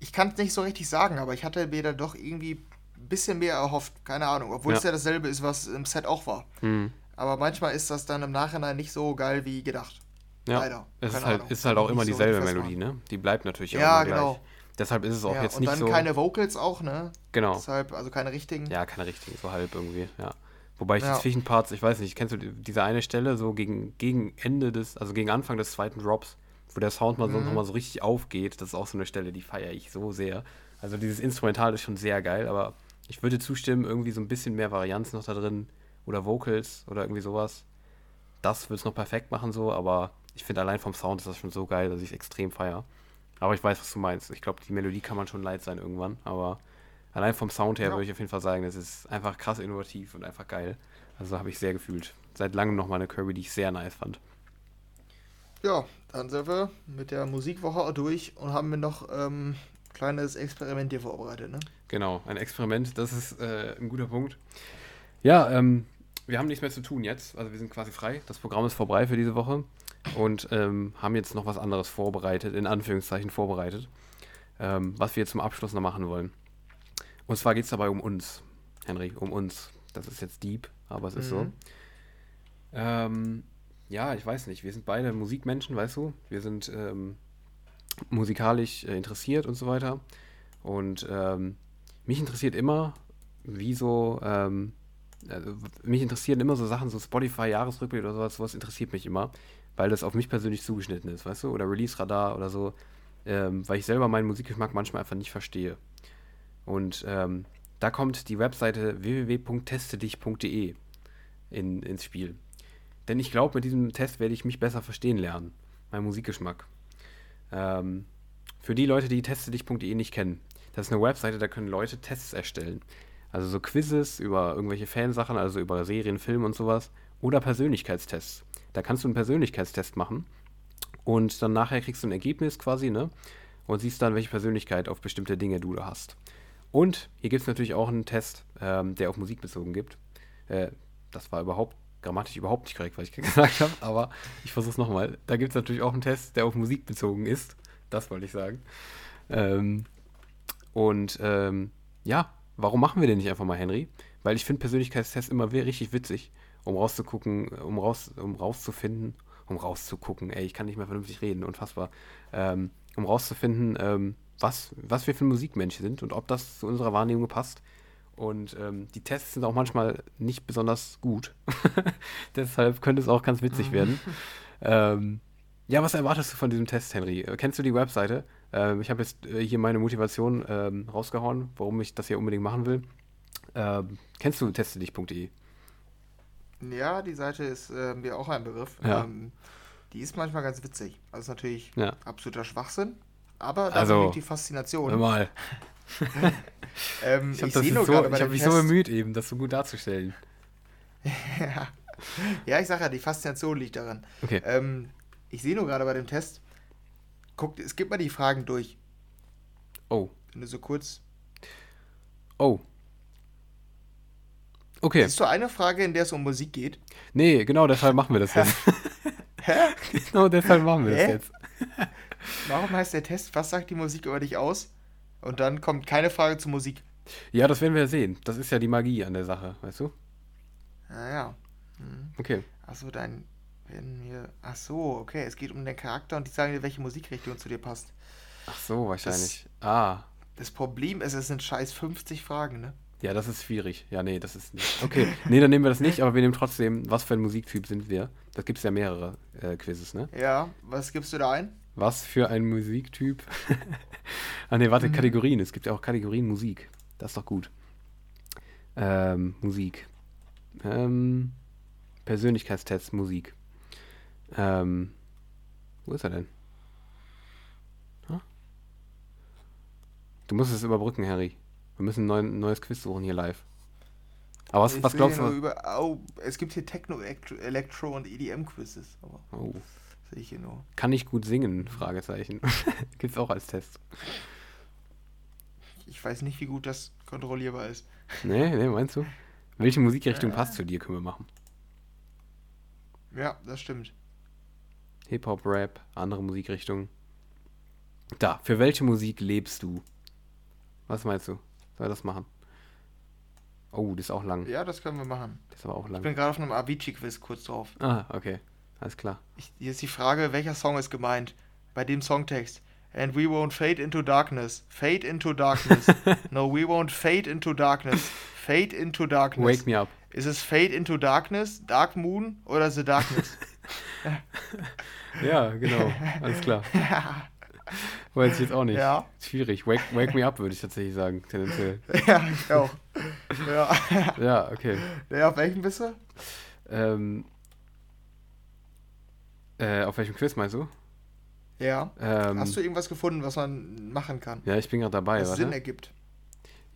Ich kann es nicht so richtig sagen, aber ich hatte mir da doch irgendwie bisschen mehr erhofft, keine Ahnung, obwohl ja. es ja dasselbe ist, was im Set auch war. Mhm. Aber manchmal ist das dann im Nachhinein nicht so geil wie gedacht. Ja, Leider. Es ist halt, ist halt, auch immer dieselbe so Melodie, ne? Die bleibt natürlich ja, immer genau. gleich. Deshalb ist es auch ja, jetzt nicht so. Und dann keine Vocals auch, ne? Genau. Deshalb, also keine richtigen. Ja, keine richtigen, so halb irgendwie, ja. Wobei ich ja. die Zwischenparts, ich weiß nicht, kennst du diese eine Stelle so gegen, gegen Ende des, also gegen Anfang des zweiten Drops, wo der Sound mal so mhm. nochmal so richtig aufgeht, das ist auch so eine Stelle, die feiere ich so sehr. Also dieses Instrumental ist schon sehr geil, aber ich würde zustimmen, irgendwie so ein bisschen mehr Varianz noch da drin oder Vocals oder irgendwie sowas. Das würde es noch perfekt machen so, aber ich finde allein vom Sound ist das schon so geil, dass ich es extrem feiere. Aber ich weiß, was du meinst. Ich glaube, die Melodie kann man schon leid sein irgendwann, aber allein vom Sound her ja. würde ich auf jeden Fall sagen, das ist einfach krass innovativ und einfach geil. Also habe ich sehr gefühlt. Seit langem noch mal eine Kirby, die ich sehr nice fand. Ja, dann sind wir mit der Musikwoche auch durch und haben wir noch ähm, kleines Experiment hier vorbereitet, ne? Genau, ein Experiment, das ist äh, ein guter Punkt. Ja, ähm, wir haben nichts mehr zu tun jetzt, also wir sind quasi frei. Das Programm ist vorbei für diese Woche und ähm, haben jetzt noch was anderes vorbereitet, in Anführungszeichen vorbereitet, ähm, was wir jetzt zum Abschluss noch machen wollen. Und zwar geht es dabei um uns, Henry, um uns. Das ist jetzt deep, aber es ist mhm. so. Ähm, ja, ich weiß nicht, wir sind beide Musikmenschen, weißt du? Wir sind ähm, musikalisch äh, interessiert und so weiter. Und ähm, mich interessiert immer, wie so, ähm, also mich interessieren immer so Sachen, so Spotify, Jahresrückblick oder sowas, sowas interessiert mich immer, weil das auf mich persönlich zugeschnitten ist, weißt du? Oder Release-Radar oder so, ähm, weil ich selber meinen Musikgeschmack manchmal einfach nicht verstehe. Und ähm, da kommt die Webseite www.testedich.de in, ins Spiel. Denn ich glaube, mit diesem Test werde ich mich besser verstehen lernen, meinen Musikgeschmack. Ähm, für die Leute, die testedich.de nicht kennen, das ist eine Webseite, da können Leute Tests erstellen. Also so Quizzes über irgendwelche Fansachen, also über Serien, Filme und sowas. Oder Persönlichkeitstests. Da kannst du einen Persönlichkeitstest machen und dann nachher kriegst du ein Ergebnis quasi, ne? Und siehst dann, welche Persönlichkeit auf bestimmte Dinge du da hast. Und hier gibt es natürlich auch einen Test, ähm, der auf Musik bezogen gibt. Äh, das war überhaupt grammatisch überhaupt nicht korrekt, was ich (laughs) gesagt habe, aber ich versuche es nochmal. Da gibt es natürlich auch einen Test, der auf Musik bezogen ist. Das wollte ich sagen. Ähm, und ähm, ja, warum machen wir den nicht einfach mal, Henry? Weil ich finde Persönlichkeitstests immer richtig witzig, um rauszugucken, um, raus, um rauszufinden, um rauszugucken, ey, ich kann nicht mehr vernünftig reden, unfassbar. Ähm, um rauszufinden, ähm, was, was wir für Musikmenschen sind und ob das zu unserer Wahrnehmung passt. Und ähm, die Tests sind auch manchmal nicht besonders gut. (laughs) Deshalb könnte es auch ganz witzig werden. (laughs) ähm, ja, was erwartest du von diesem Test, Henry? Äh, kennst du die Webseite? Ähm, ich habe jetzt äh, hier meine Motivation ähm, rausgehauen, warum ich das hier unbedingt machen will. Ähm, kennst du testedich.de? Ja, die Seite ist äh, mir auch ein Begriff. Ja. Ähm, die ist manchmal ganz witzig. Also natürlich ja. absoluter Schwachsinn, aber da also, liegt die Faszination. Mal. (laughs) (laughs) ähm, ich habe so, hab mich so bemüht, eben das so gut darzustellen. (laughs) ja. ja, ich sage ja, die Faszination liegt daran. Okay. Ähm, ich sehe nur gerade bei dem Test, guck, es gibt mal die Fragen durch. Oh. Wenn du so kurz. Oh. Okay. Siehst du eine Frage, in der es um Musik geht? Nee, genau deshalb machen wir das (laughs) jetzt. Hä? genau deshalb machen wir Hä? das jetzt. Warum heißt der Test, was sagt die Musik über dich aus? Und dann kommt keine Frage zur Musik. Ja, das werden wir sehen. Das ist ja die Magie an der Sache, weißt du? Ja, ja. Hm. Okay. Achso, dein. Wenn wir. Ach so, okay. Es geht um den Charakter und die sagen dir, welche Musikrichtung zu dir passt. Ach so, wahrscheinlich. Das, ah. Das Problem ist, es sind scheiß 50 Fragen, ne? Ja, das ist schwierig. Ja, nee, das ist nicht. Okay, nee, dann nehmen wir das nicht, aber wir nehmen trotzdem, was für ein Musiktyp sind wir? Da gibt es ja mehrere äh, Quizzes, ne? Ja, was gibst du da ein? Was für ein Musiktyp? (laughs) ah, nee, warte, mhm. Kategorien. Es gibt ja auch Kategorien Musik. Das ist doch gut. Ähm, Musik. Ähm, Persönlichkeitstest Musik. Ähm, wo ist er denn? Huh? Du musst es überbrücken, Harry. Wir müssen ein, neu, neues Quiz suchen hier live. Aber was, was glaubst du? Über, oh, es gibt hier Techno, Electro und EDM-Quizzes. Oh. Sehe ich hier nur. Kann ich gut singen? Fragezeichen. (laughs) gibt es auch als Test. Ich weiß nicht, wie gut das kontrollierbar ist. Nee, nee, meinst du? Welche Musikrichtung äh. passt zu dir, können wir machen. Ja, das stimmt. Hip-Hop, Rap, andere Musikrichtungen. Da, für welche Musik lebst du? Was meinst du? Soll das machen? Oh, das ist auch lang. Ja, das können wir machen. Das ist aber auch lang. Ich bin gerade auf einem Avicii-Quiz kurz drauf. Ah, okay. Alles klar. Ich, hier ist die Frage, welcher Song ist gemeint? Bei dem Songtext. And we won't fade into darkness. Fade into darkness. (laughs) no, we won't fade into darkness. Fade into darkness. Wake me up. Ist es Fade into Darkness, Dark Moon oder The Darkness? (laughs) ja, genau. Alles klar. (laughs) Weiß ich jetzt auch nicht. Ja. Schwierig. Wake, wake me up, würde ich tatsächlich sagen, tendenziell. Ja, ich auch. Ja. ja, okay. Ja, auf welchem bist du? Ähm, äh, auf welchem Quiz meinst du? Ja. Ähm, Hast du irgendwas gefunden, was man machen kann? Ja, ich bin gerade dabei. Was warte. Sinn ergibt.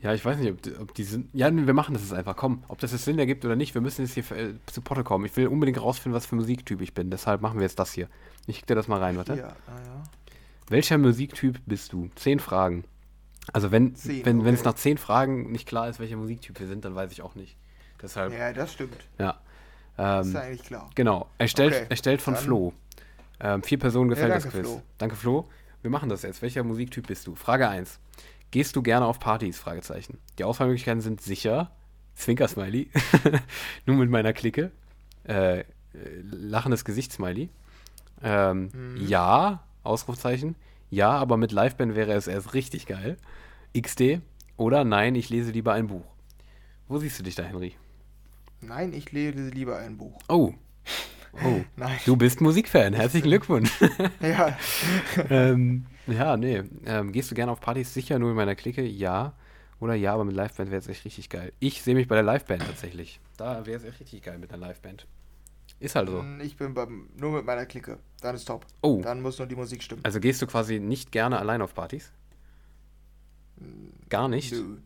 Ja, ich weiß nicht, ob, ob die sind. Ja, wir machen das jetzt einfach. Komm, ob das jetzt Sinn ergibt oder nicht, wir müssen jetzt hier äh, zu Potte kommen. Ich will unbedingt rausfinden, was für Musiktyp ich bin. Deshalb machen wir jetzt das hier. Ich kick dir das mal rein, warte. Ja, ah, ja. Welcher Musiktyp bist du? Zehn Fragen. Also wenn zehn, wenn okay. es nach zehn Fragen nicht klar ist, welcher Musiktyp wir sind, dann weiß ich auch nicht. Deshalb. Ja, das stimmt. Ja. Ähm, ist eigentlich klar. Genau. Erstellt, okay. erstellt von dann, Flo. Ähm, vier Personen gefällt ja, danke, das Quiz. Flo. Danke, Flo. Wir machen das jetzt. Welcher Musiktyp bist du? Frage 1. Gehst du gerne auf Partys? Fragezeichen. Die Auswahlmöglichkeiten sind sicher. Zwinker-Smiley. (laughs) Nur mit meiner Clique. Äh, lachendes Gesicht-Smiley. Ähm, mhm. Ja, Ausrufzeichen. Ja, aber mit Liveband wäre es erst richtig geil. XD. Oder nein, ich lese lieber ein Buch. Wo siehst du dich da, Henry? Nein, ich lese lieber ein Buch. Oh. Oh. (laughs) nein. Du bist Musikfan. Herzlichen Glückwunsch. (laughs) ja. (laughs) ähm, ja, nee. Ähm, gehst du gerne auf Partys? Sicher nur in meiner Clique? Ja. Oder ja, aber mit Liveband wäre es echt richtig geil. Ich sehe mich bei der Liveband tatsächlich. Da wäre es echt richtig geil mit einer Liveband. Ist halt so. Ich bin beim, nur mit meiner Clique. Dann ist top. Oh. Dann muss nur die Musik stimmen. Also gehst du quasi nicht gerne allein auf Partys? Gar nicht? Nö.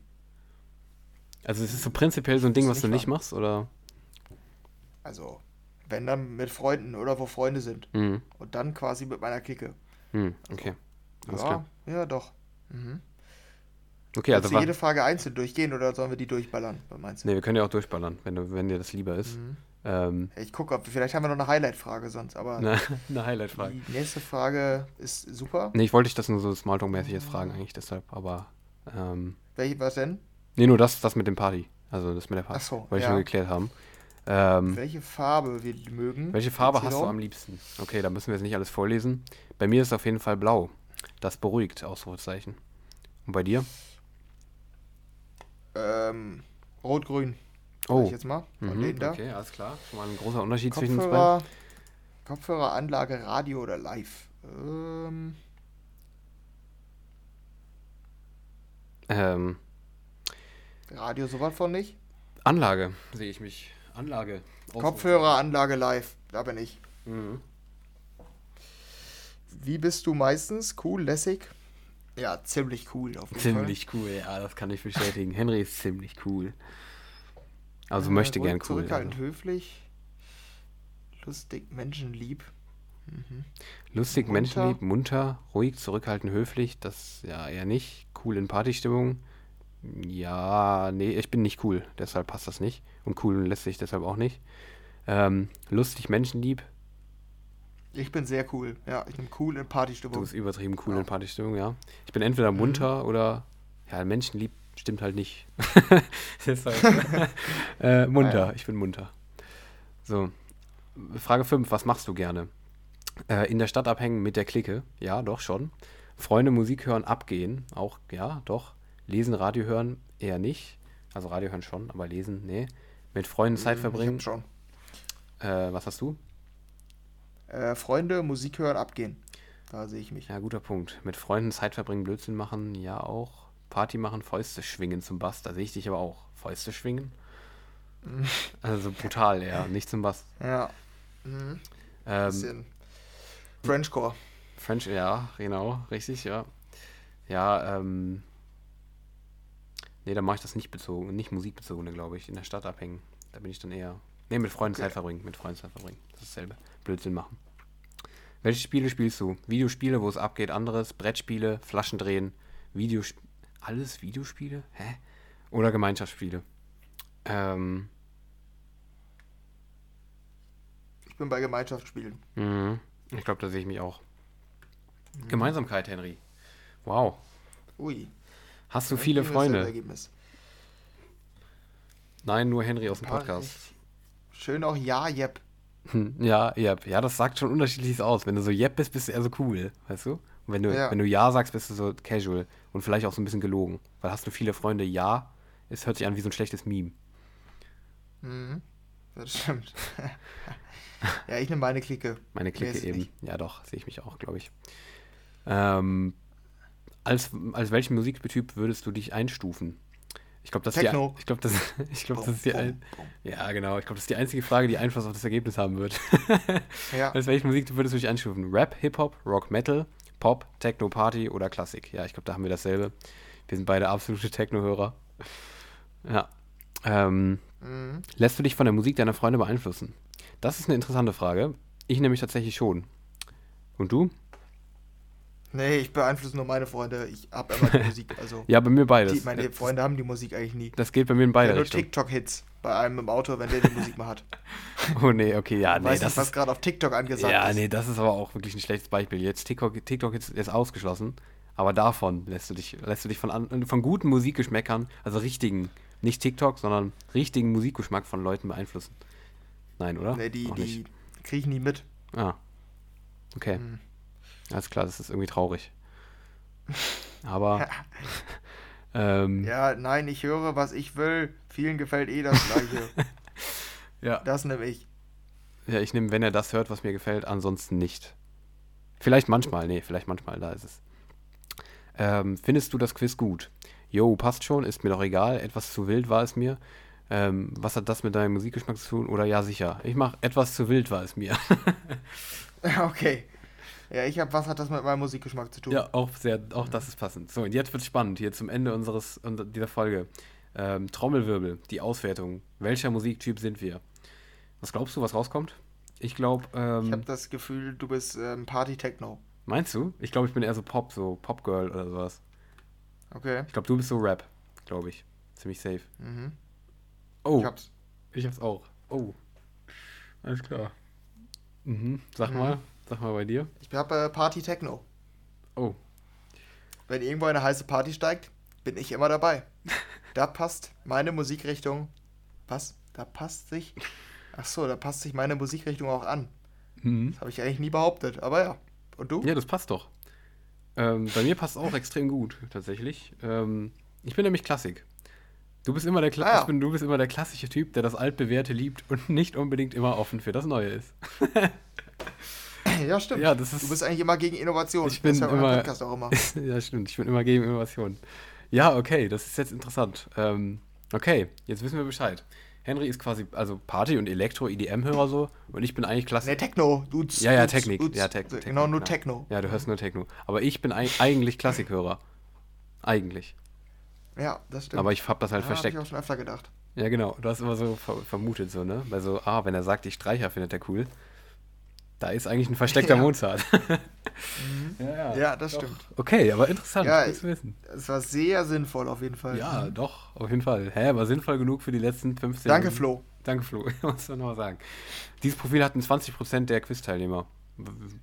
Also es ist so prinzipiell so ein Ding, was du nicht machst, oder? Also, wenn dann mit Freunden oder wo Freunde sind. Mhm. Und dann quasi mit meiner Clique. Mhm, okay. Also, ja, ja, doch. Mhm. Okay, also. Willst du jede Frage einzeln durchgehen oder sollen wir die durchballern? Was meinst du? Nee, wir können ja auch durchballern, wenn, du, wenn dir das lieber ist. Mhm. Ähm, ich gucke, vielleicht haben wir noch eine Highlight-Frage sonst, aber. eine, (laughs) eine Highlight-Frage. Die nächste Frage ist super. Nee, ich wollte dich das nur so Smalltalk-mäßig jetzt fragen, eigentlich deshalb, aber. Ähm, Welche, was denn? Nee, nur das, das mit dem Party. Also das mit der Party. Ach so, Wollte ja. ich nur geklärt haben. Ähm, welche Farbe wir mögen? Welche Farbe hast du am liebsten? Okay, da müssen wir jetzt nicht alles vorlesen. Bei mir ist es auf jeden Fall blau. Das beruhigt, Ausrufezeichen. Und bei dir? Ähm, Rot-Grün. Oh. Ich jetzt mal. Mhm, okay, alles klar. Schon mal ein großer Unterschied Kopfhörer, zwischen uns beiden. Kopfhöreranlage, Radio oder Live? Ähm. Ähm. Radio sowas von nicht? Anlage sehe ich mich. Anlage. Kopfhöreranlage live. Da bin ich. Mhm. Wie bist du meistens? Cool, lässig? Ja, ziemlich cool auf jeden Ziemlich Fall. cool, ja, das kann ich bestätigen. (laughs) Henry ist ziemlich cool. Also äh, möchte gern cool. Zurückhaltend, also. höflich. Lustig, menschenlieb. Mhm. Lustig, munter. menschenlieb, munter, ruhig, zurückhaltend, höflich. Das ja eher nicht. Cool in Partystimmung. Ja, nee, ich bin nicht cool, deshalb passt das nicht. Und cool lässt sich deshalb auch nicht. Ähm, lustig, menschenlieb. Ich bin sehr cool, ja. Ich bin cool in Partystimmung. Du bist übertrieben cool ja. in Partystimmung, ja. Ich bin entweder mhm. munter mhm. oder, ja, menschenlieb stimmt halt nicht. (laughs) halt, (laughs) äh, munter, ja. ich bin munter. So, Frage 5, was machst du gerne? Äh, in der Stadt abhängen mit der Clique, ja, doch schon. Freunde Musik hören, abgehen, auch, ja, doch. Lesen, Radio hören, eher nicht. Also Radio hören schon, aber lesen, nee. Mit Freunden Zeit hm, verbringen. Ich schon. Äh, was hast du? Äh, Freunde, Musik hören, abgehen. Da sehe ich mich. Ja, guter Punkt. Mit Freunden Zeit verbringen, Blödsinn machen, ja auch. Party machen, Fäuste schwingen zum Bass. Da sehe ich dich aber auch. Fäuste schwingen? (laughs) also brutal, ja. Nicht zum Bass. Ja. Mhm. Ähm, Frenchcore. French, ja, genau. Richtig, ja. Ja, ähm. Nee, da mache ich das nicht bezogen, nicht musikbezogene, glaube ich. In der Stadt abhängen. Da bin ich dann eher. Nee, mit Freunden okay. Zeit verbringen. Mit Freunden Zeit verbringen. Das ist dasselbe. Blödsinn machen. Welche Spiele spielst du? Videospiele, wo es abgeht, anderes, Brettspiele, Flaschen drehen, Videospiele. Alles Videospiele? Hä? Oder Gemeinschaftsspiele? Ähm. Ich bin bei Gemeinschaftsspielen. Mhm. Ich glaube, da sehe ich mich auch. Mhm. Gemeinsamkeit, Henry. Wow. Ui. Hast du viele Freunde? Nein, nur Henry aus dem Podcast. Schön auch Ja, Jep. Hm, ja, Jep. Ja, das sagt schon unterschiedliches aus. Wenn du so Jep bist, bist du eher so cool, weißt du? Und wenn du ja. wenn du ja sagst, bist du so casual und vielleicht auch so ein bisschen gelogen. Weil hast du viele Freunde, ja, es hört sich an wie so ein schlechtes Meme. Mhm. Das stimmt. (laughs) ja, ich nehme meine Clique. Meine Clique eben. Nicht. Ja, doch, sehe ich mich auch, glaube ich. Ähm, als, als welchen Musiktyp würdest du dich einstufen? Ich glaube, das, Techno. Die, ich glaub, das, (laughs) ich glaub, das ist die ein, Ja, genau. Ich glaube, das ist die einzige Frage, die Einfluss auf das Ergebnis haben wird. (laughs) ja. Als welche Musik würdest du dich einstufen? Rap, Hip-Hop, Rock, Metal, Pop, Techno, Party oder Klassik? Ja, ich glaube, da haben wir dasselbe. Wir sind beide absolute Techno-Hörer. Ja. Ähm, mhm. Lässt du dich von der Musik deiner Freunde beeinflussen? Das ist eine interessante Frage. Ich nämlich tatsächlich schon. Und du? Nee, ich beeinflusse nur meine Freunde. Ich habe immer die (laughs) Musik. Also ja, bei mir beides. Die, meine Freunde haben die Musik eigentlich nie. Das geht bei mir in beide ja, Nur TikTok-Hits bei einem im Auto, wenn der die Musik mal hat. (laughs) Oh nee, okay, ja, nee. Weißt das nicht, was gerade auf TikTok angesagt ja, ist. Ja, nee, das ist aber auch wirklich ein schlechtes Beispiel. Jetzt TikTok, TikTok ist, ist ausgeschlossen, aber davon lässt du dich, lässt du dich von, von guten Musikgeschmäckern, also richtigen, nicht TikTok, sondern richtigen Musikgeschmack von Leuten beeinflussen. Nein, oder? Nee, die, die kriege ich nie mit. Ah. Okay. Hm. Alles klar, das ist irgendwie traurig. Aber. (laughs) ähm, ja, nein, ich höre, was ich will. Vielen gefällt eh das Gleiche. (laughs) ja. Das nehme ich. Ja, ich nehme, wenn er das hört, was mir gefällt, ansonsten nicht. Vielleicht manchmal, nee, vielleicht manchmal, da ist es. Ähm, findest du das Quiz gut? Jo, passt schon, ist mir doch egal. Etwas zu wild war es mir. Ähm, was hat das mit deinem Musikgeschmack zu tun? Oder ja, sicher. Ich mache etwas zu wild war es mir. (laughs) okay. Ja, ich habe, was hat das mit meinem Musikgeschmack zu tun? Ja, auch sehr, auch das ist passend. So, und jetzt wird spannend, hier zum Ende unseres, dieser Folge. Ähm, Trommelwirbel, die Auswertung. Welcher Musiktyp sind wir? Was glaubst du, was rauskommt? Ich glaube. Ähm, ich habe das Gefühl, du bist ähm, Party-Techno. Meinst du? Ich glaube, ich bin eher so Pop, so Pop-Girl oder sowas. Okay. Ich glaube, du bist so Rap, glaube ich. Ziemlich safe. Mhm. Oh. Ich hab's. Ich hab's auch. Oh. Alles klar. Mhm. Sag mhm. mal, sag mal bei dir. Ich habe äh, Party Techno. Oh. Wenn irgendwo eine heiße Party steigt, bin ich immer dabei. (laughs) da passt meine Musikrichtung. Was? Da passt sich. Ach so, da passt sich meine Musikrichtung auch an. Mhm. Das habe ich eigentlich nie behauptet, aber ja. Und du? Ja, das passt doch. Ähm, bei mir passt es auch extrem gut, tatsächlich. Ähm, ich bin nämlich Klassik. Du bist immer der Kla ah, ja. bin, du bist immer der klassische Typ, der das altbewährte liebt und nicht unbedingt immer offen für das Neue ist. (laughs) (laughs) ja, stimmt. Ja, das ist, du bist eigentlich immer gegen Innovation. Ich bin ja immer, Podcast auch immer. (laughs) ja, stimmt. Ich bin immer gegen Innovation. Ja, okay, das ist jetzt interessant. Ähm, okay, jetzt wissen wir Bescheid. Henry ist quasi also Party- und Elektro-EDM-Hörer so und ich bin eigentlich Klassik. Nee, Techno. Du, ja, ja, Technik. Du, ja, Te genau, nur Techno. Ja, du hörst nur Techno. Aber ich bin eigentlich Klassikhörer. Eigentlich. Ja, das stimmt. Aber ich hab das halt ja, versteckt. Hab ich auch schon öfter gedacht. Ja, genau. Du hast immer so ver vermutet, so, ne? Weil so, ah, wenn er sagt, ich Streicher, findet er cool. Da ist eigentlich ein versteckter (laughs) ja. Mozart. mhm. (laughs) ja, ja, ja, das doch. stimmt. Okay, aber interessant, ja, zu wissen. Es war sehr sinnvoll auf jeden Fall. Ja, mhm. doch, auf jeden Fall. Hä, war sinnvoll genug für die letzten 15 Danke, Flo. Danke, Flo. (laughs) muss man nochmal sagen. Dieses Profil hatten 20% der Quiz-Teilnehmer.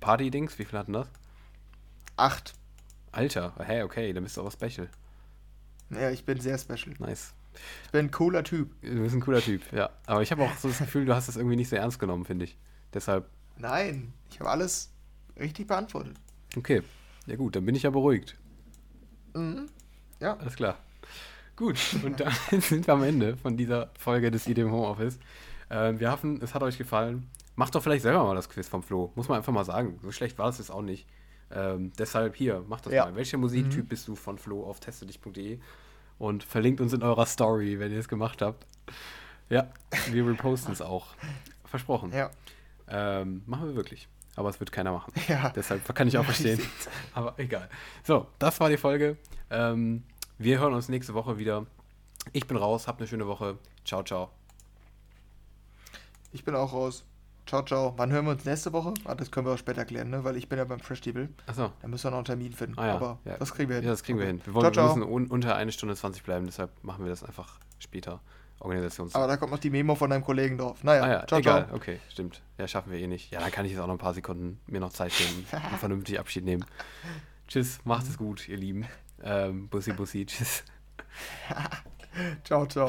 Party-Dings, wie viel hatten das? Acht. Alter, hä, okay, dann bist du aber special. Ja, ich bin sehr special. Nice. Ich bin ein cooler Typ. Du bist ein cooler Typ, ja. Aber ich habe auch so das Gefühl, du hast das irgendwie nicht so ernst genommen, finde ich. Deshalb. Nein, ich habe alles richtig beantwortet. Okay. Ja gut, dann bin ich ja beruhigt. Mhm. Ja. Alles klar. Gut, und dann (laughs) sind wir am Ende von dieser Folge des IDM Homeoffice. Äh, wir hoffen, es hat euch gefallen. Macht doch vielleicht selber mal das Quiz vom Flo. Muss man einfach mal sagen. So schlecht war es jetzt auch nicht. Ähm, deshalb hier, macht das ja. mal. Welcher Musiktyp mhm. bist du von Flo auf testedich.de? Und verlinkt uns in eurer Story, wenn ihr es gemacht habt. Ja, wir reposten es auch. Versprochen. Ja. Ähm, machen wir wirklich. Aber es wird keiner machen. (laughs) Ja. Deshalb kann ich auch (laughs) verstehen. Aber egal. So, das war die Folge. Ähm, wir hören uns nächste Woche wieder. Ich bin raus. Habt eine schöne Woche. Ciao, ciao. Ich bin auch raus. Ciao, ciao. Wann hören wir uns nächste Woche? Ah, das können wir auch später klären, ne? weil ich bin ja beim Fresh Table. Achso. Da müssen wir noch einen Termin finden. Ah, ja. Aber ja. das kriegen wir hin. Ja, das kriegen okay. wir hin. Wir, wollen, ciao, wir müssen un unter eine Stunde 20 bleiben, deshalb machen wir das einfach später. Organisations. Aber da kommt noch die Memo von deinem Kollegen drauf. Naja, ah, ja. ciao, egal. Ciao. Okay, stimmt. Ja, schaffen wir eh nicht. Ja, dann kann ich jetzt auch noch ein paar Sekunden mir noch Zeit nehmen (laughs) und vernünftig Abschied nehmen. Tschüss, macht es gut, ihr Lieben. Ähm, bussi, bussi, tschüss. (laughs) ciao, ciao.